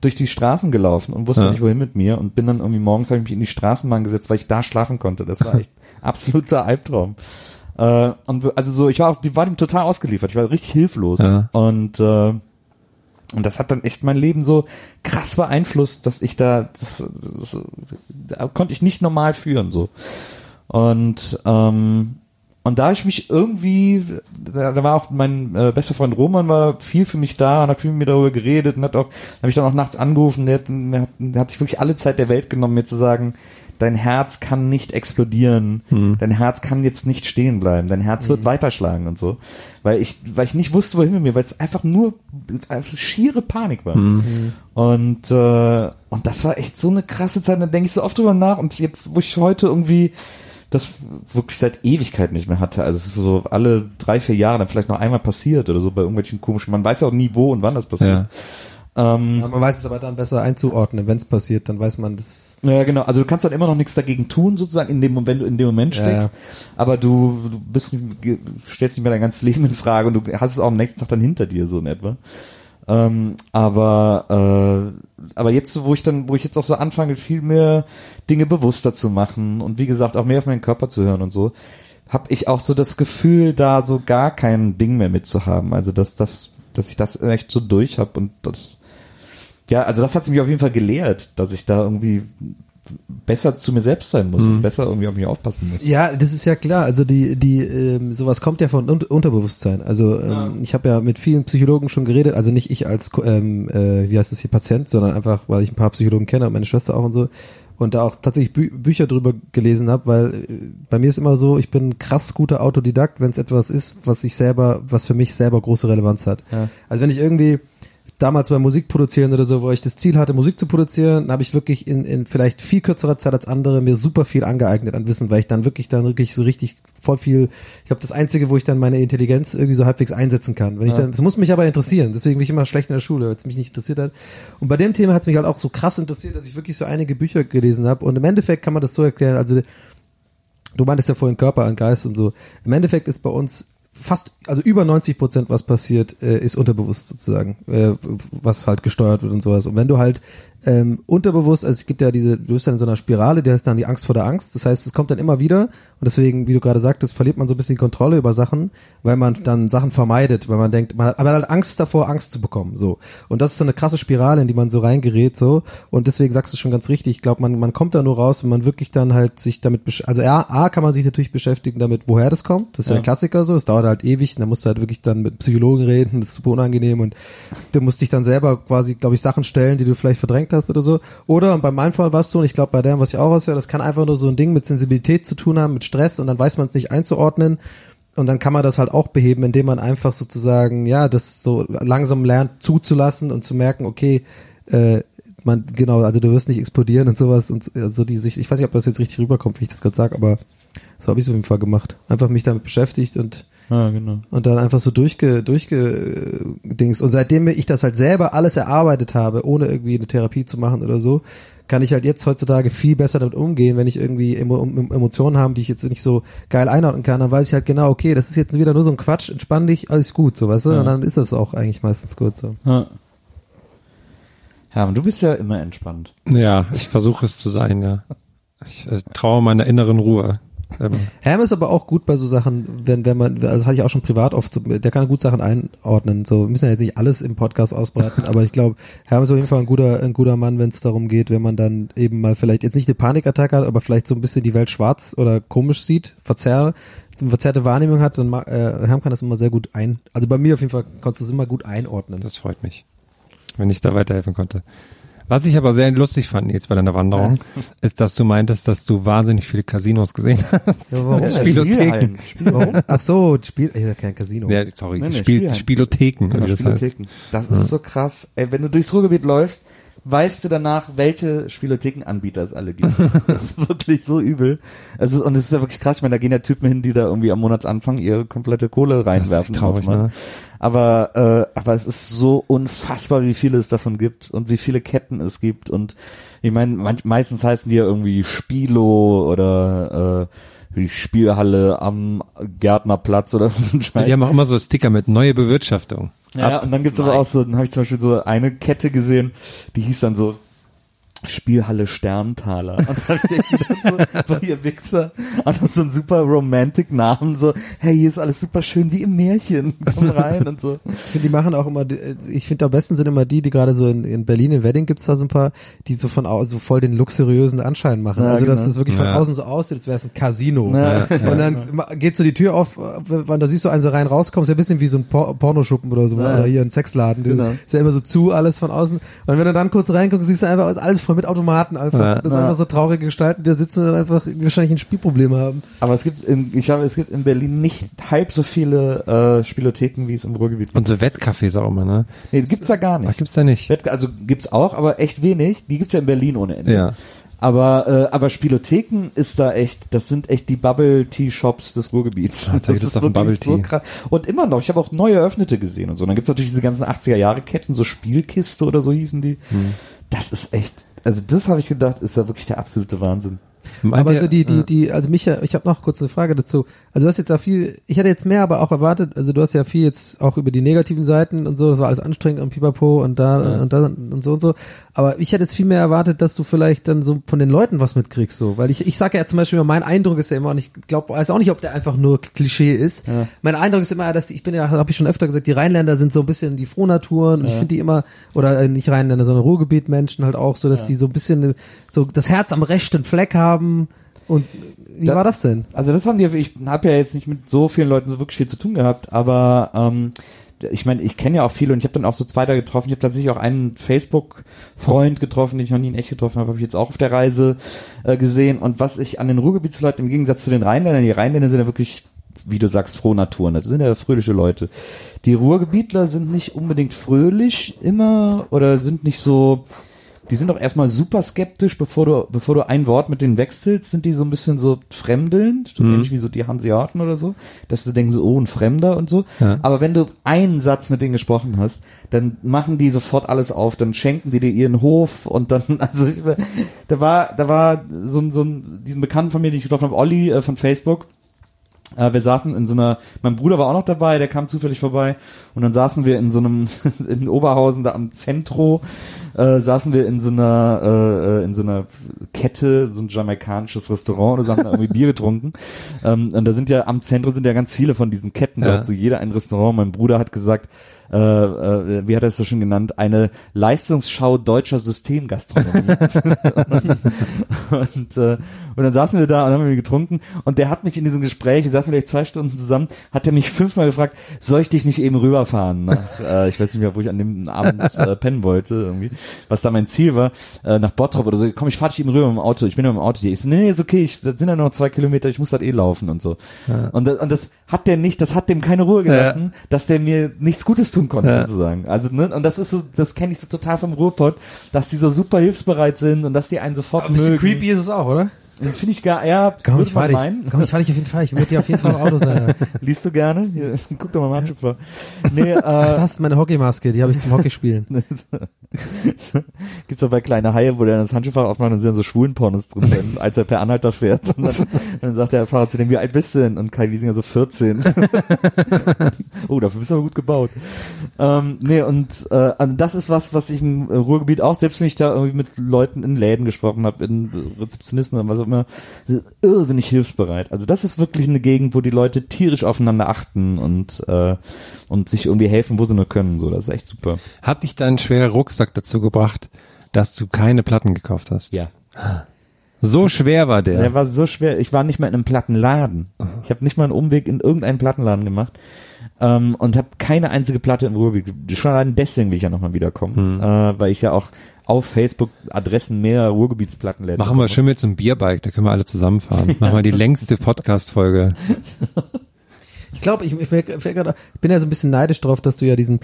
durch die Straßen gelaufen und wusste Ja. nicht, wohin mit mir und bin dann irgendwie morgens habe ich mich in die Straßenbahn gesetzt, weil ich da schlafen konnte. Das war echt absoluter Albtraum. Äh, und also so, ich war auf, die war dem total ausgeliefert. Ich war richtig hilflos. Ja. Und äh, und das hat dann echt mein Leben so krass beeinflusst, dass ich da, das, das, da konnte ich nicht normal führen so. Und ähm, und da ich mich irgendwie, da, da war auch mein äh, bester Freund Roman war viel für mich da und hat viel mit mir darüber geredet und hat auch, habe ich dann auch nachts angerufen, der hat, der, hat, der hat sich wirklich alle Zeit der Welt genommen, mir zu sagen, dein Herz kann nicht explodieren, dein Herz kann jetzt nicht stehen bleiben, dein Herz wird weiterschlagen und so, weil ich, weil ich nicht wusste, wohin mit mir, weil es einfach nur einfach schiere Panik war. Und äh, und das war echt so eine krasse Zeit. Da denke ich so oft drüber nach und jetzt, wo ich heute irgendwie das wirklich seit Ewigkeit nicht mehr hatte. Also es ist so alle drei, vier Jahre dann vielleicht noch einmal passiert oder so bei irgendwelchen komischen. Man weiß ja auch nie, wo und wann das passiert. Ähm, Ja, man weiß es aber dann besser einzuordnen, wenn es passiert, dann weiß man das. ja, genau. Also du kannst dann immer noch nichts dagegen tun, sozusagen, in dem Moment, wenn du in dem Moment Ja, steckst. Aber du, du bist, stellst nicht mehr dein ganzes Leben in Frage und du hast es auch am nächsten Tag dann hinter dir, so in etwa. Ähm, aber, äh, aber jetzt, wo ich dann, wo ich jetzt auch so anfange, viel mehr Dinge bewusster zu machen und wie gesagt, auch mehr auf meinen Körper zu hören und so, habe ich auch so das Gefühl, da so gar kein Ding mehr mitzuhaben. Also dass das, dass ich das echt so durch habe und das, ja, also das hat mich auf jeden Fall gelehrt, dass ich da irgendwie besser zu mir selbst sein muss und besser irgendwie auf mich aufpassen muss. Ja, das ist ja klar. Also die, die, ähm, sowas kommt ja von Un Unterbewusstsein. Also ähm, ich habe ja mit vielen Psychologen schon geredet. Also nicht ich als, ähm, äh, wie heißt das hier, Patient, sondern einfach, weil ich ein paar Psychologen kenne und meine Schwester auch und so. Und da auch tatsächlich Bü Bücher drüber gelesen habe, weil äh, bei mir ist immer so, ich bin ein krass guter Autodidakt, wenn es etwas ist, was ich selber, was für mich selber große Relevanz hat. Ja. Also wenn ich irgendwie damals beim Musik produzieren oder so, wo ich das Ziel hatte, Musik zu produzieren, habe ich wirklich in, in vielleicht viel kürzerer Zeit als andere mir super viel angeeignet an Wissen, weil ich dann wirklich dann wirklich so richtig voll viel, ich glaube, das Einzige, wo ich dann meine Intelligenz irgendwie so halbwegs einsetzen kann. Wenn ich dann, das muss mich aber interessieren, deswegen bin ich immer schlecht in der Schule, weil es mich nicht interessiert hat. Und bei dem Thema hat es mich halt auch so krass interessiert, dass ich wirklich so einige Bücher gelesen habe. Und im Endeffekt kann man das so erklären, also du meintest ja vorhin Körper und Geist und so. Im Endeffekt ist bei uns fast, also über 90 Prozent, was passiert, äh, ist unterbewusst sozusagen, äh, was halt gesteuert wird und sowas. Und wenn du halt ähm, unterbewusst, also es gibt ja diese, du bist dann in so einer Spirale, die heißt dann die Angst vor der Angst. Das heißt, es kommt dann immer wieder und deswegen, wie du gerade sagtest, verliert man so ein bisschen die Kontrolle über Sachen, weil man dann Sachen vermeidet, weil man denkt, man hat, man hat Angst davor, Angst zu bekommen, so. Und das ist so eine krasse Spirale, in die man so reingerät, so. Und deswegen sagst du schon ganz richtig, ich glaube, man, man kommt da nur raus, wenn man wirklich dann halt sich damit, besch- also A, A kann man sich natürlich beschäftigen damit, woher das kommt. Das ist ja, Ja. der Klassiker so. Es dauert halt ewig, und dann musst du halt wirklich dann mit Psychologen reden, das ist super unangenehm und du musst dich dann selber quasi, glaube ich, Sachen stellen, die du vielleicht verdrängt hast oder so. Oder, und bei meinem Fall warst du, und ich glaube bei dem, was ich auch raushöre, das kann einfach nur so ein Ding mit Sensibilität zu tun haben, mit Stress und dann weiß man es nicht einzuordnen. Und dann kann man das halt auch beheben, indem man einfach sozusagen, ja, das so langsam lernt zuzulassen und zu merken, okay, äh, man, genau, also du wirst nicht explodieren und sowas und also die sich, ich weiß nicht, ob das jetzt richtig rüberkommt, wie ich das gerade sage, aber so habe ich es auf jeden Fall gemacht. Einfach mich damit beschäftigt und Ja, genau. und dann einfach so durchge, durchge, Dings. Und seitdem ich das halt selber alles erarbeitet habe, ohne irgendwie eine Therapie zu machen oder so, kann ich halt jetzt heutzutage viel besser damit umgehen, wenn ich irgendwie Emo Emotionen habe, die ich jetzt nicht so geil einordnen kann, dann weiß ich halt genau, okay, das ist jetzt wieder nur so ein Quatsch, entspann dich, alles gut, so, weißt du? Ja. Und dann ist das auch eigentlich meistens gut, so. Ja. Ja, und du bist ja immer entspannt. Ja, ich versuche es zu sein, ja. Ich äh, traue meiner inneren Ruhe. Ähm, Ham ist aber auch gut bei so Sachen, wenn, wenn man, also das hatte ich auch schon privat oft, so, der kann gut Sachen einordnen. So, wir müssen ja jetzt nicht alles im Podcast ausbreiten, aber ich glaube, Ham ist auf jeden Fall ein guter, ein guter Mann, wenn es darum geht, wenn man dann eben mal vielleicht jetzt nicht eine Panikattacke hat, aber vielleicht so ein bisschen die Welt schwarz oder komisch sieht, verzerrt, verzerrte Wahrnehmung hat, dann äh, Ham kann das immer sehr gut ein, also bei mir auf jeden Fall konntest du es immer gut einordnen. das freut mich, wenn ich da weiterhelfen konnte. Was ich aber sehr lustig fand jetzt bei deiner Wanderung, ist, dass du meintest, dass du wahnsinnig viele Casinos gesehen hast. Ja, warum? Spielotheken. Warum? Ach so, Spiel, äh, kein Casino. Ja, sorry, Nee, nee, Spiel, Spielheim. Spielotheken. Genau, wie das heißt. Spielotheken. Das ist so krass. Ey, wenn du durchs Ruhrgebiet läufst, weißt du danach, welche Spielothekenanbieter es alle gibt. das ist wirklich so übel. Also, und es ist ja wirklich krass. Ich meine, da gehen ja Typen hin, die da irgendwie am Monatsanfang ihre komplette Kohle reinwerfen. traurig, ne? Aber, äh, aber es ist so unfassbar, wie viele es davon gibt und wie viele Ketten es gibt. Und ich meine, meistens heißen die ja irgendwie Spilo oder äh, die Spielhalle am Gärtnerplatz oder so ein Scheiß. Die haben auch immer so Sticker mit neue Bewirtschaftung. Ja, und dann gibt's aber auch so, dann habe ich zum Beispiel so eine Kette gesehen, die hieß dann so Spielhalle Sterntaler. Und dann hab ich echt gedacht, so, ihr Wichser, und das ist so ein super romantic Namen, so, hey, hier ist alles super schön wie im Märchen, komm rein und so. Ich finde, die machen auch immer, die- ich finde, am besten sind immer die, die gerade so in, in Berlin, in Wedding gibt's da so ein paar, die so von au- so voll den luxuriösen Anschein machen. Ja, also, dass genau. es wirklich von Ja. außen so aussieht, als wäre es ein Casino. Ja. Und dann ma- geht so die Tür auf, wenn da siehst du einen so rein rauskommt, ist ja ein bisschen wie so ein Por Pornoschuppen oder so, Ja. oder hier ein Sexladen. Genau. Ist ja immer so zu, alles von außen. Und wenn du dann kurz reinguckst, siehst du einfach, ist alles voll mit Automaten einfach. Ja. Das sind Ja. einfach so traurige Gestalten, die da sitzen und dann einfach wahrscheinlich ein Spielproblem haben. Aber es gibt in, ich glaube, es gibt in Berlin nicht halb so viele äh, Spielotheken, wie es im Ruhrgebiet gibt. Und so Wettcafés auch immer, ne? Nee, gibt's da gar Ach, nicht. gibt's da nicht? Wett- Also gibt's auch, aber echt wenig. Die gibt's ja in Berlin ohne Ende. Ja. Aber, äh, aber Spielotheken ist da echt, das sind echt die Bubble Tea Shops des Ruhrgebiets. Da gibt es doch einen wirklich Bubble Tea. krass. Und immer noch, ich habe auch neu eröffnete gesehen und so. Dann gibt's natürlich diese ganzen 80er Jahre Ketten, so Spielkiste oder so hießen die. Hm. Das ist echt, also das habe ich gedacht, ist ja wirklich der absolute Wahnsinn. Meint aber so die, die, ja. die, also Micha, ich habe noch kurz eine Frage dazu. Also du hast jetzt auch viel, ich hätte jetzt mehr aber auch erwartet, also du hast ja viel jetzt auch über die negativen Seiten und so, das war alles anstrengend und pipapo und da Ja. und da und so und so. Aber ich hätte jetzt viel mehr erwartet, dass du vielleicht dann so von den Leuten was mitkriegst, so. Weil ich, ich sage ja zum Beispiel, mein Eindruck ist ja immer, und ich glaube, weiß auch nicht, ob der einfach nur Klischee ist. Ja. Mein Eindruck ist immer, dass die, ich bin ja, habe ich schon öfter gesagt, die Rheinländer sind so ein bisschen die Frohnaturen und ich Ja. finde die immer, oder äh, nicht Rheinländer, sondern Ruhrgebietmenschen halt auch so, dass Ja. die so ein bisschen äh, so das Herz am rechten Fleck haben. Und wie Da- war das denn? Also das haben die, ich habe ja jetzt nicht mit so vielen Leuten so wirklich viel zu tun gehabt, aber ähm, ich meine, ich kenne ja auch viele und ich habe dann auch so zwei da getroffen. Ich habe tatsächlich auch einen Facebook-Freund getroffen, den ich noch nie in echt getroffen habe, habe ich jetzt auch auf der Reise äh, gesehen. Und was ich an den Ruhrgebietsleuten im Gegensatz zu den Rheinländern, die Rheinländer sind ja wirklich, wie du sagst, frohe Naturen. Das sind ja fröhliche Leute. Die Ruhrgebietler sind nicht unbedingt fröhlich immer oder sind nicht so die sind doch erstmal super skeptisch, bevor du, bevor du ein Wort mit denen wechselst, sind die so ein bisschen so fremdelnd, so Mhm. ähnlich wie so die Hanseaten oder so, dass sie denken so, oh, ein Fremder und so. Ja. Aber wenn du einen Satz mit denen gesprochen hast, dann machen die sofort alles auf, dann schenken die dir ihren Hof und dann, also, da war, da war so ein, so ein, diesen Bekannten von mir, den ich getroffen habe, Olli äh, von Facebook, wir saßen in so einer, mein Bruder war auch noch dabei, der kam zufällig vorbei und dann saßen wir in so einem, in Oberhausen, da am Zentro, äh, saßen wir in so einer, äh, äh, in so einer Kette, so ein jamaikanisches Restaurant oder so, haben da irgendwie Bier getrunken. Ähm, und da sind ja, am Zentro sind ja ganz viele von diesen Ketten, Ja. hat so jeder ein Restaurant. Mein Bruder hat gesagt, äh, äh, wie hat er es so schon genannt, eine Leistungsschau deutscher Systemgastronomie. und, und, äh, und dann saßen wir da und haben wir getrunken und der hat mich in diesem Gespräch, wir saßen vielleicht zwei Stunden zusammen, hat er mich fünfmal gefragt, soll ich dich nicht eben rüberfahren? Nach, äh, ich weiß nicht mehr, wo ich an dem Abend äh, pennen wollte, irgendwie, was da mein Ziel war, äh, nach Bottrop oder so, komm, ich fahr dich eben rüber mit dem Auto, ich bin ja mit dem Auto hier. Ich so, nee, ist okay, ich, das sind ja noch zwei Kilometer, ich muss das eh laufen und so. Und, das- und das hat der nicht, das hat dem keine Ruhe gelassen, dass der mir nichts Gutes tun konnte, Ja. sozusagen. Also, ne, und das ist so, das kenne ich so total vom Ruhrpott, dass die so super hilfsbereit sind und dass die einen sofort Ein bisschen mögen. creepy ist es auch, oder? Finde ich gar, ja, Komm, ich fahr man dich. meinen. Komm, ich fahr dich auf jeden Fall. Ich würde dir auf jeden Fall im Auto sein. Liest du gerne? Hier, guck doch mal Handschuh vor. Nee, äh, Ach, das ist meine Hockeymaske, die habe ich zum Hockeyspielen. Gibt's doch bei kleine Haie, wo der das Handschuhfach aufmacht und sind dann so Schwulenpornos drin, wenn, als er per Anhalter fährt. Und dann, dann sagt der Fahrer zu dem, wie alt bist du denn? Und Kai Wiesinger so 14. oh, dafür bist du aber gut gebaut. Ähm, nee, und äh, also das ist was, was ich im Ruhrgebiet auch, selbst wenn ich da irgendwie mit Leuten in Läden gesprochen habe, in Rezeptionisten oder was auch immer, irrsinnig hilfsbereit. Also das ist wirklich eine Gegend, wo die Leute tierisch aufeinander achten und, äh, und sich irgendwie helfen, wo sie nur können. So, das ist echt super. Hat dich dein schwerer Rucksack dazu gebracht, dass du keine Platten gekauft hast? Ja. So schwer war der. Der war so schwer. Ich war nicht mal in einem Plattenladen. Ich habe nicht mal einen Umweg in irgendeinen Plattenladen gemacht ähm, und habe keine einzige Platte im Ruhrgebiet. Schon allein deswegen will ich ja nochmal wiederkommen, äh, weil ich ja auch auf Facebook Adressen mehrerer Ruhrgebietsplattenläden Machen wir schön mit so einem Bierbike, da können wir alle zusammenfahren. Machen wir die längste Podcast-Folge. Ich glaube, ich, ich, ich bin ja so ein bisschen neidisch drauf, dass du ja diesen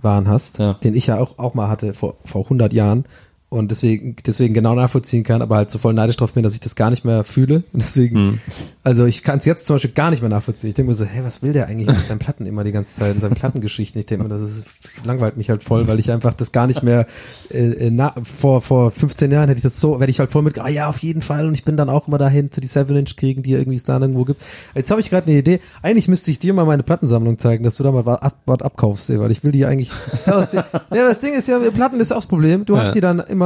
Plattensammelwahn hast, Ja. den ich ja auch, auch mal hatte vor, vor 100 Jahren. Und deswegen, deswegen genau nachvollziehen kann, aber halt so voll neidisch drauf bin, dass ich das gar nicht mehr fühle. Und deswegen, Hm. also ich kann es jetzt zum Beispiel gar nicht mehr nachvollziehen. Ich denke mir so, hey, was will der eigentlich mit seinen Platten immer die ganze Zeit, in seinen Plattengeschichten? Ich denke mir, das ist, langweilt mich halt voll, weil ich einfach das gar nicht mehr, äh, äh, na, vor, vor 15 Jahren hätte ich das so, werde ich halt voll mit, ah ja, auf jeden Fall. Und ich bin dann auch immer dahin zu die 7-Inch-Kriegen, die irgendwie es da irgendwo gibt. Jetzt habe ich gerade eine Idee. Eigentlich müsste ich dir mal meine Plattensammlung zeigen, dass du da mal was, ab, was abkaufst, ey, weil ich will die eigentlich, das, ja das, Ding, ja, das Ding ist ja, Platten ist auch das Problem. Du hast Ja. die dann immer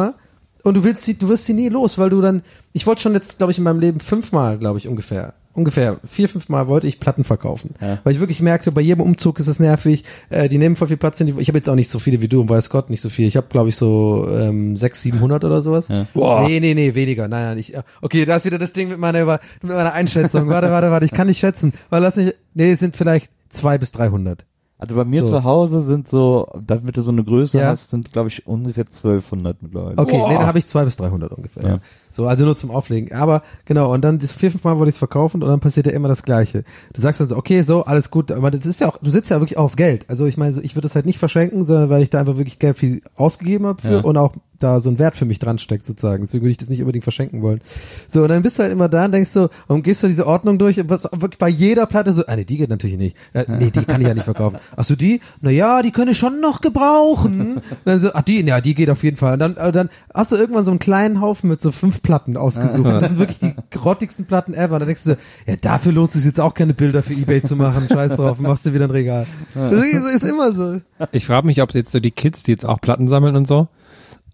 und du willst sie, du wirst sie nie los, weil du dann, ich wollte schon jetzt, glaube ich, in meinem Leben fünfmal, glaube ich, ungefähr, ungefähr vier, fünfmal wollte ich Platten verkaufen. Ja. Weil ich wirklich merkte, bei jedem Umzug ist es nervig, äh, die nehmen voll viel Platz in die, ich habe jetzt auch nicht so viele wie du, und weiß Gott, nicht so viel. Ich habe, glaube ich, so ähm, sechs, siebenhundert oder sowas. Ja. Boah. Nee, nee, nee, weniger. Nein, nein, ich, okay, da ist wieder das Ding mit meiner, Über- mit meiner Einschätzung. warte, warte, warte, ich kann nicht schätzen. Weil lass mich, nee, es sind vielleicht zwei bis dreihundert. Also bei mir So. zu Hause sind so, damit du so eine Größe Ja. hast, sind glaube ich ungefähr 1200 mittlerweile. Okay, Boah. nee, dann habe ich zwei bis 300 ungefähr. Ja. Ja. So, also nur zum Auflegen. Aber genau, und dann das vier, fünf Mal wollte ich es verkaufen und dann passiert ja immer das Gleiche. Du sagst dann so, okay, so, alles gut, aber das ist ja auch, du sitzt ja wirklich auch auf Geld. Also ich meine, ich würde das halt nicht verschenken, sondern weil ich da einfach wirklich Geld viel ausgegeben habe für Ja. und auch da so ein Wert für mich dran steckt sozusagen. Deswegen würde ich das nicht unbedingt verschenken wollen. So, und dann bist du halt immer da und denkst so, und gehst du diese Ordnung durch was wirklich bei jeder Platte so, ah nee, die geht natürlich nicht. Äh, nee, die kann ich ja nicht verkaufen. Ach so, die? Na ja, die können ich schon noch gebrauchen. Und dann so, ach die, ja, die geht auf jeden Fall. Und dann, dann hast du irgendwann so einen kleinen Haufen mit so fünf Platten ausgesucht. Und das sind wirklich die grottigsten Platten ever. Und dann denkst du, so, ja, dafür lohnt es sich jetzt auch keine Bilder für Ebay zu machen. Scheiß drauf, machst du wieder ein Regal. Das ist, ist immer so. Ich frage mich, ob jetzt so die Kids, die jetzt auch Platten sammeln und so,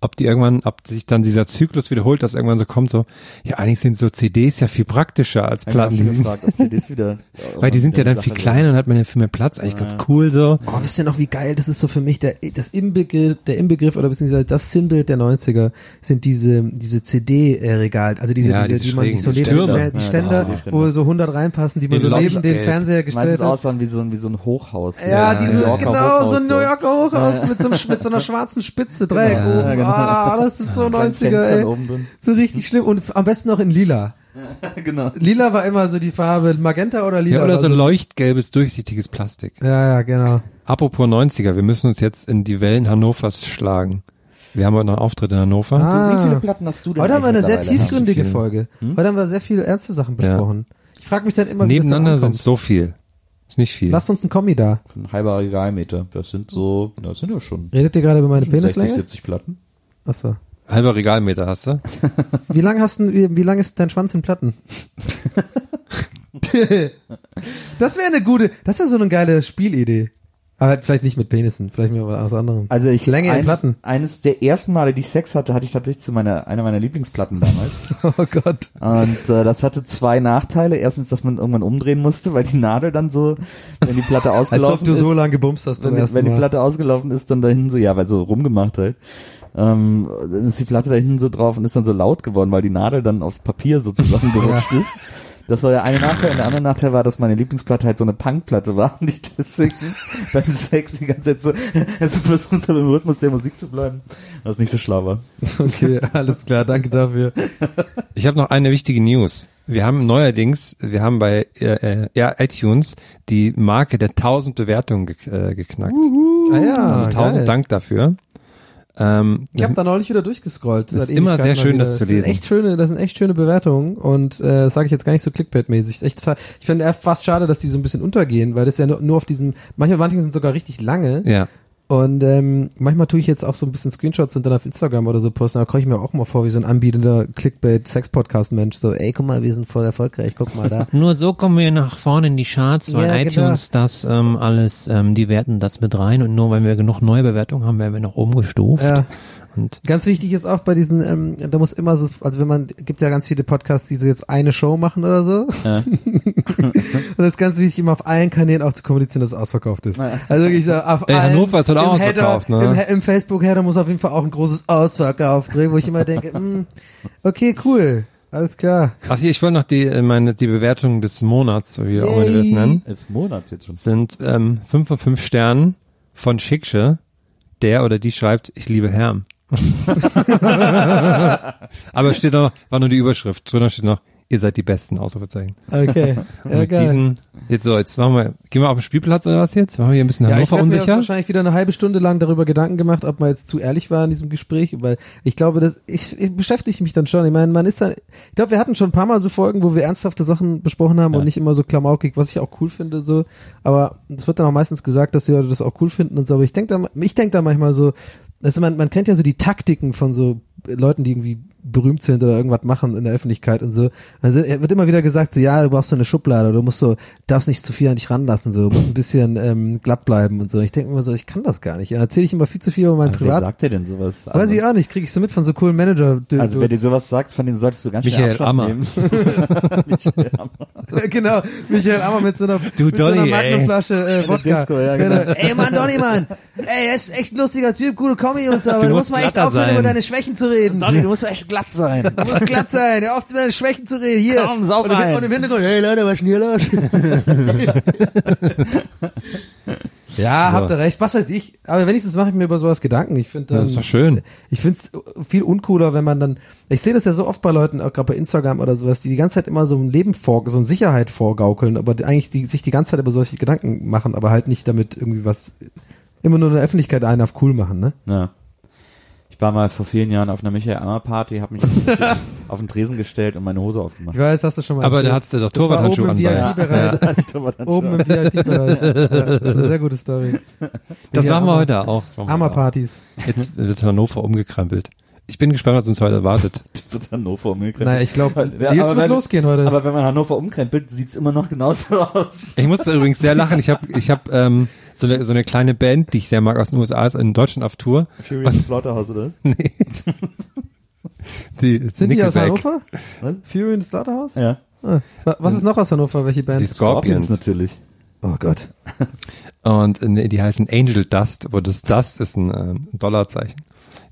ob die irgendwann, ob sich dann dieser Zyklus wiederholt, dass irgendwann so kommt, so, ja, eigentlich sind so CDs ja viel praktischer als Ich Platten. sind, gefragt, ob CDs wieder. weil die sind ja dann eine viel Sache kleiner und hat man ja viel mehr Platz, eigentlich ganz cool so. Oh, wisst ihr noch, wie geil das ist so für mich? Der, das Inbegriff, der Inbegriff oder beziehungsweise das Sinnbild der 90er sind diese, diese CD-Regal, also diese, Ja, diese, diese die man sich so neben, Stürme. die Ja, Ständer, sind die wo so 100 reinpassen, die man Die so neben den Fernseher gestellt Meistens hat. aussahen wie so ein, wie so ein Hochhaus. Ja, Ja, diese, New Yorker genau, Hochhaus, so ein New Yorker Hochhaus mit so, einem, mit so einer schwarzen Spitze, Dreieck Ja, oben. genau. Ah, das ist so Kleinen 90er, Fenstern ey. So richtig schlimm und am besten noch in lila. genau. Lila war immer so die Farbe, Magenta oder lila. Ja, oder war so leuchtgelbes, durchsichtiges Plastik. Ja, ja, genau. Apropos 90er, wir müssen uns jetzt in die Wellen Hannovers schlagen. Wir haben heute noch einen Auftritt in Hannover. Ah. Wie viele Platten hast du denn Heute haben wir eine sehr tiefgründige? Folge. Heute haben wir sehr viele ernste Sachen besprochen. Ich frage mich dann immer, wie das Nebeneinander sind so viel. Ist nicht viel. Lass uns ein Kommi da. Ein halber Regalmeter. Das sind so, das sind ja schon Redet ihr gerade über meine 60, Penislänge? 70 Platten. Achso. Halber Regalmeter hast du? Wie lang hast du, wie, wie lang ist dein Schwanz in Platten? das wäre eine gute, das wäre so eine geile Spielidee. Aber vielleicht nicht mit Penissen, vielleicht mit was anderem. Also ich Länge in eins, Platten. Eines der ersten Male, die ich Sex hatte, hatte ich tatsächlich zu meiner einer meiner Lieblingsplatten damals. Oh Gott. Und äh, das hatte zwei Nachteile. Erstens, dass man irgendwann umdrehen musste, weil die Nadel dann so, wenn die Platte Als ausgelaufen ob du ist, so lange gebumst hast beim wenn, die- ersten wenn die Mal. Platte ausgelaufen ist, dann dahin so, ja, weil so rumgemacht halt. Ähm, dann ist die Platte da hinten so drauf und ist dann so laut geworden, weil die Nadel dann aufs Papier sozusagen gerutscht ist. Das war der eine Nachteil. Und der andere Nachteil war, dass meine Lieblingsplatte halt so eine Punkplatte war und ich deswegen beim Sex die ganze Zeit so, also versucht habe, im Rhythmus der Musik zu bleiben, was nicht so schlau war. Okay, alles klar, danke dafür. Ich habe noch eine wichtige News. Wir haben neuerdings, wir haben bei äh, äh, iTunes die Marke der 1000 Bewertungen ge äh, geknackt. Ah ja, also 1000 geil. Dank dafür. Ähm, Ich habe da neulich wieder durchgescrollt. Das ist immer sehr schön, wieder. das zu sind lesen. Echt schöne, das sind echt schöne Bewertungen und äh, sage ich jetzt gar nicht so Clickbait-mäßig. Echt, ich finde fast schade, dass die so ein bisschen untergehen, weil das ja nur, nur auf diesem, manchmal manche sind sogar richtig lange ja. Und ähm, manchmal tue ich jetzt auch so ein bisschen Screenshots und dann auf Instagram oder so posten, da komme ich mir auch mal vor wie so ein anbietender Clickbait-Sex-Podcast-Mensch. So, ey, guck mal, wir sind voll erfolgreich, guck mal da. Nur so kommen wir nach vorne in die Charts, weil Ja, iTunes das ähm, alles, ähm, die werten das mit rein und nur weil wir genug neue Bewertungen haben, werden wir nach oben gestuft. Ja. Und Ganz wichtig ist auch bei diesen, ähm, da muss immer so, also wenn man, gibt ja ganz viele Podcasts, die so jetzt eine Show machen oder so. Ja. und das ist ganz wichtig, immer auf allen Kanälen auch zu kommunizieren, dass es ausverkauft ist. Also wirklich so, auf Ey, allen, Hannover ist heute auch im Header, ausverkauft, ne? Im, im Facebook-Header muss auf jeden Fall auch ein großes Ausverkauf drin, wo ich immer denke, mh, okay, cool, alles klar. Ach hier, ich wollte noch die, äh, meine, die Bewertung des Monats, wie auch immer die das nennen, Als Monat jetzt schon. sind ähm, 5 von 5 Sternen von Schicksche. Der oder die schreibt, ich liebe Herm. Aber es steht noch, war nur die Überschrift. Drunter steht noch, Ihr seid die Besten, Ausrufezeichen. Okay. Und Ja, mit geil. diesen, jetzt so, jetzt machen wir, gehen wir auf den Spielplatz oder was jetzt? Machen wir hier ein bisschen Ja, ich Hannover habe mir unsicher? wahrscheinlich wieder eine halbe Stunde lang darüber Gedanken gemacht, ob man jetzt zu ehrlich war in diesem Gespräch, weil ich glaube, dass ich, ich beschäftige mich dann schon. Ich meine, man ist dann, ich glaube, wir hatten schon ein paar Mal so Folgen, wo wir ernsthafte Sachen besprochen haben und nicht immer so klamaukig, was ich auch cool finde, so. Aber es wird dann auch meistens gesagt, dass die Leute das auch cool finden und so. Aber ich denke da, ich denke da manchmal so, also man, man kennt ja so die Taktiken von so Leuten, die irgendwie berühmt sind oder irgendwas machen in der Öffentlichkeit und so. Also er wird immer wieder gesagt, so ja, du brauchst so eine Schublade, du musst so, darfst nicht zu viel an dich ranlassen, so, du musst ein bisschen ähm, glatt bleiben und so. Ich denke immer so, ich kann das gar nicht. Dann erzähle ich immer viel zu viel über mein Aber Wer Privat. sagt dir denn sowas? Weiß ich auch nicht, kriege ich so mit von so coolen Manager. Also wer dir sowas sagt, von dem solltest du ganz Michael schnell Abstand Ammer. nehmen. Michael Ammer. genau, Michael Ammer mit so einer, Du mit so einer Donny, ey. Magnumflasche äh, Wodka. Disco, ja, genau. Ey Mann, Donny, Mann. Ey, er ist echt ein lustiger Typ, gute Kombi und so, aber Du du, musst musst mal echt aufhören, sein. über deine Schwächen zu reden. Donny, du musst echt glatt sein. Du musst glatt sein, hör auf, über deine Schwächen zu reden. Hier. Komm, sauf und, im- und im Hintergrund, hey Leute, was ist denn hier los? ja, So. habt ihr recht. Was weiß ich. Aber wenigstens mache ich mir über sowas Gedanken. Ich finde Das ist doch schön. Ich finde es viel uncooler, wenn man dann, ich sehe das ja so oft bei Leuten, auch gerade bei Instagram oder sowas, die die ganze Zeit immer so ein Leben vor, so eine Sicherheit vorgaukeln, aber die, eigentlich die, sich die ganze Zeit über solche Gedanken machen, aber halt nicht damit irgendwie was, immer nur in der Öffentlichkeit einen auf cool machen, ne? Ja. Ich war mal vor vielen Jahren auf einer Michael Ammer Party, habe mich auf den Tresen gestellt und meine Hose aufgemacht. Ich weiß, hast du schon mal Aber da hattest du doch Torwarthandschuhe oben im an. VIP-Bereich. Ja. Oben im VIP-Bereich. Ja, das ist eine sehr gute Story. Das Ja, machen wir Ammer- heute auch. Ammer-Partys. Jetzt wird Hannover umgekrempelt. Ich bin gespannt, was uns heute erwartet. wird Hannover umgekrempelt. Naja, ich glaube, Ja, jetzt aber wird wenn- losgehen heute. Aber wenn man Hannover umkrempelt, sieht's immer noch genauso aus. Ich musste übrigens sehr lachen. Ich habe ich hab, ähm, so, eine, so eine kleine Band, die ich sehr mag aus den USA, ist in Deutschland auf Tour. Fury Slaughterhouse, oder was? Nee. Die, Sind die aus Nickelback. Hannover? Was? Fury in the Slaughterhouse? Ja. Ah, wa- was ist noch aus Hannover? Welche Band? Die Scorpions. natürlich. Oh Gott. Und äh, nee, die heißen Angel Dust, wo das Dust ist ein äh, Dollarzeichen.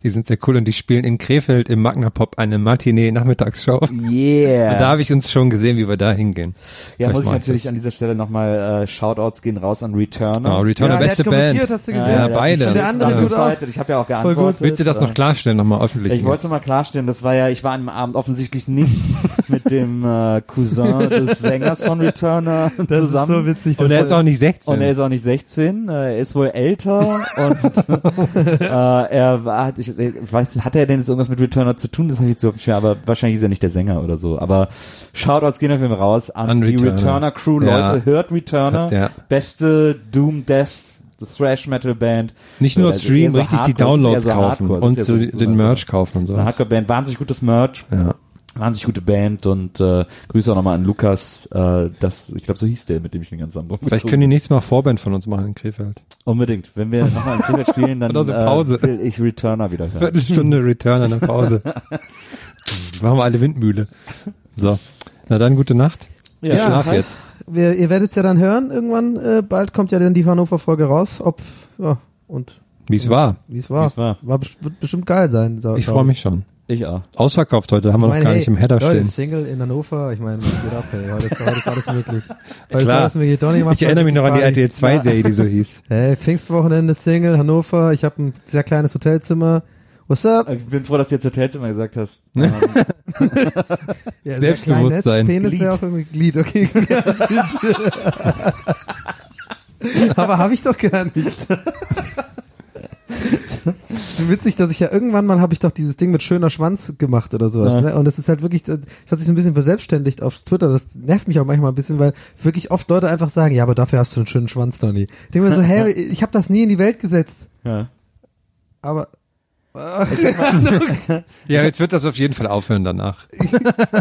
Die sind sehr cool und die spielen in Krefeld im Magna Pop eine Matinee-Nachmittagsshow. Yeah. Und da habe ich uns schon gesehen, wie wir da hingehen. Ja, Vielleicht muss ich natürlich das. an dieser Stelle nochmal äh, Shoutouts gehen raus an Returner. Oh, Returner, Ja, der beste Band. hast du gesehen? Ja, der- beide. Und der andere auch. gefeiert. Ich habe ja auch gut. geantwortet. Willst du das noch klarstellen, nochmal öffentlich? Ich wollte es nochmal klarstellen, das war ja, ich war an dem Abend offensichtlich nicht mit dem äh, Cousin des Sängers von Returner Das zusammen. ist so witzig. Und er ist auch nicht 16. Und er ist auch nicht 16, äh, er ist wohl älter und äh, er war, ich, ich weiß, hat er denn jetzt irgendwas mit Returner zu tun? Das habe ich überhaupt nicht mehr, aber wahrscheinlich ist er nicht der Sänger oder so. Aber Shoutouts gehen auf jeden Fall raus an, An die Returner. Returner Crew, Ja. Leute, hört Returner, Ja. beste Doom Death Thrash Metal Band. Nicht nur streamen, so richtig die Hardcore, Downloads ist eher so kaufen Hardcore, und so die- den Merch kaufen und so. Eine Hardcore Band, wahnsinnig gutes Merch. Ja. Wahnsinnig gute Band und äh, Grüße auch nochmal an Lukas, äh, das, ich glaube, so hieß der, mit dem ich den ganzen Abend Vielleicht können die nächstes Mal Vorband von uns machen in Krefeld. Unbedingt. Wenn wir nochmal in Krefeld spielen, dann Oder so Pause. Äh, will ich Returner wieder hören. Viertelstunde Return an der Pause. Machen wir alle Windmühle. So. Na dann, gute Nacht. Ja, ich schlaf halt. jetzt. Wir, ihr werdet es ja dann hören irgendwann. Äh, bald kommt ja dann die Hannover-Folge raus. Ob, ja, und Wie es war. wie es war. Wie es war. best- wird bestimmt geil sein. so- Ich freue mich schon. Ich auch. Ausverkauft heute, haben wir Ich noch meine, gar hey, nicht im Header Leute, stehen. Single in Hannover, ich meine, was geht ab, ey. Heute ist, heute ist alles möglich. Heute ist Klar. alles möglich. Donny macht Ich erinnere mich noch an die. RTL 2 Serie, die so hieß. Hey, Pfingstwochenende Single, Hannover. Ich habe ein sehr kleines Hotelzimmer. What's up? Ich bin froh, dass du jetzt Hotelzimmer gesagt hast. Ne? Ähm, Ja, Selbstbewusstsein. Penis wäre auch irgendwie Glied, okay. Aber habe ich doch gar nicht. So witzig, dass ich ja irgendwann mal habe ich doch dieses Ding mit schöner Schwanz gemacht oder sowas. Ja. Ne? Und das ist halt wirklich, das hat sich so ein bisschen verselbstständigt auf Twitter. Das nervt mich auch manchmal ein bisschen, weil wirklich oft Leute einfach sagen, ja, aber dafür hast du einen schönen Schwanz, Donny. Ich denke mir so, hä, ich habe das nie in die Welt gesetzt. ja. Aber Ja, jetzt wird das auf jeden Fall aufhören danach.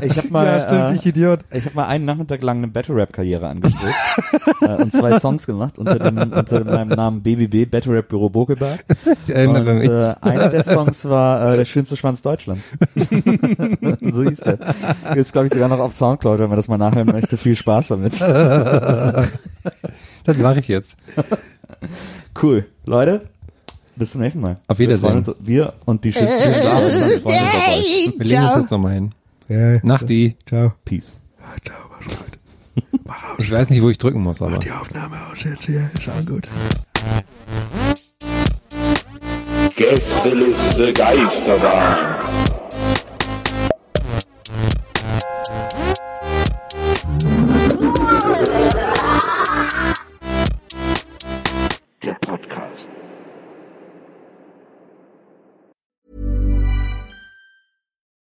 Ich habe mal, ja, stimmt, äh, ich Idiot. ich habe mal einen Nachmittag lang eine Battle Rap Karriere angestrebt äh, und zwei Songs gemacht unter dem unter meinem Namen BBB Battle Rap Büro Bokelberg. Ich erinnere Und mich. äh, einer der Songs war äh, der schönste Schwanz Deutschlands. so hieß der. Ist glaube ich sogar noch auf Soundcloud, wenn man das mal nachhören möchte. Viel Spaß damit. Das mache ich jetzt. Cool, Leute. Bis zum nächsten Mal. Auf Wiedersehen. Wir, uns, wir und die Schützen freuen uns auf euch. Wir legen uns jetzt nochmal hin. Nachti. Ciao. Peace. Ich weiß nicht, wo ich drücken muss, aber. Die Aufnahme aus jetzt hier. Ist auch gut. Gästeliste Geisterbahn.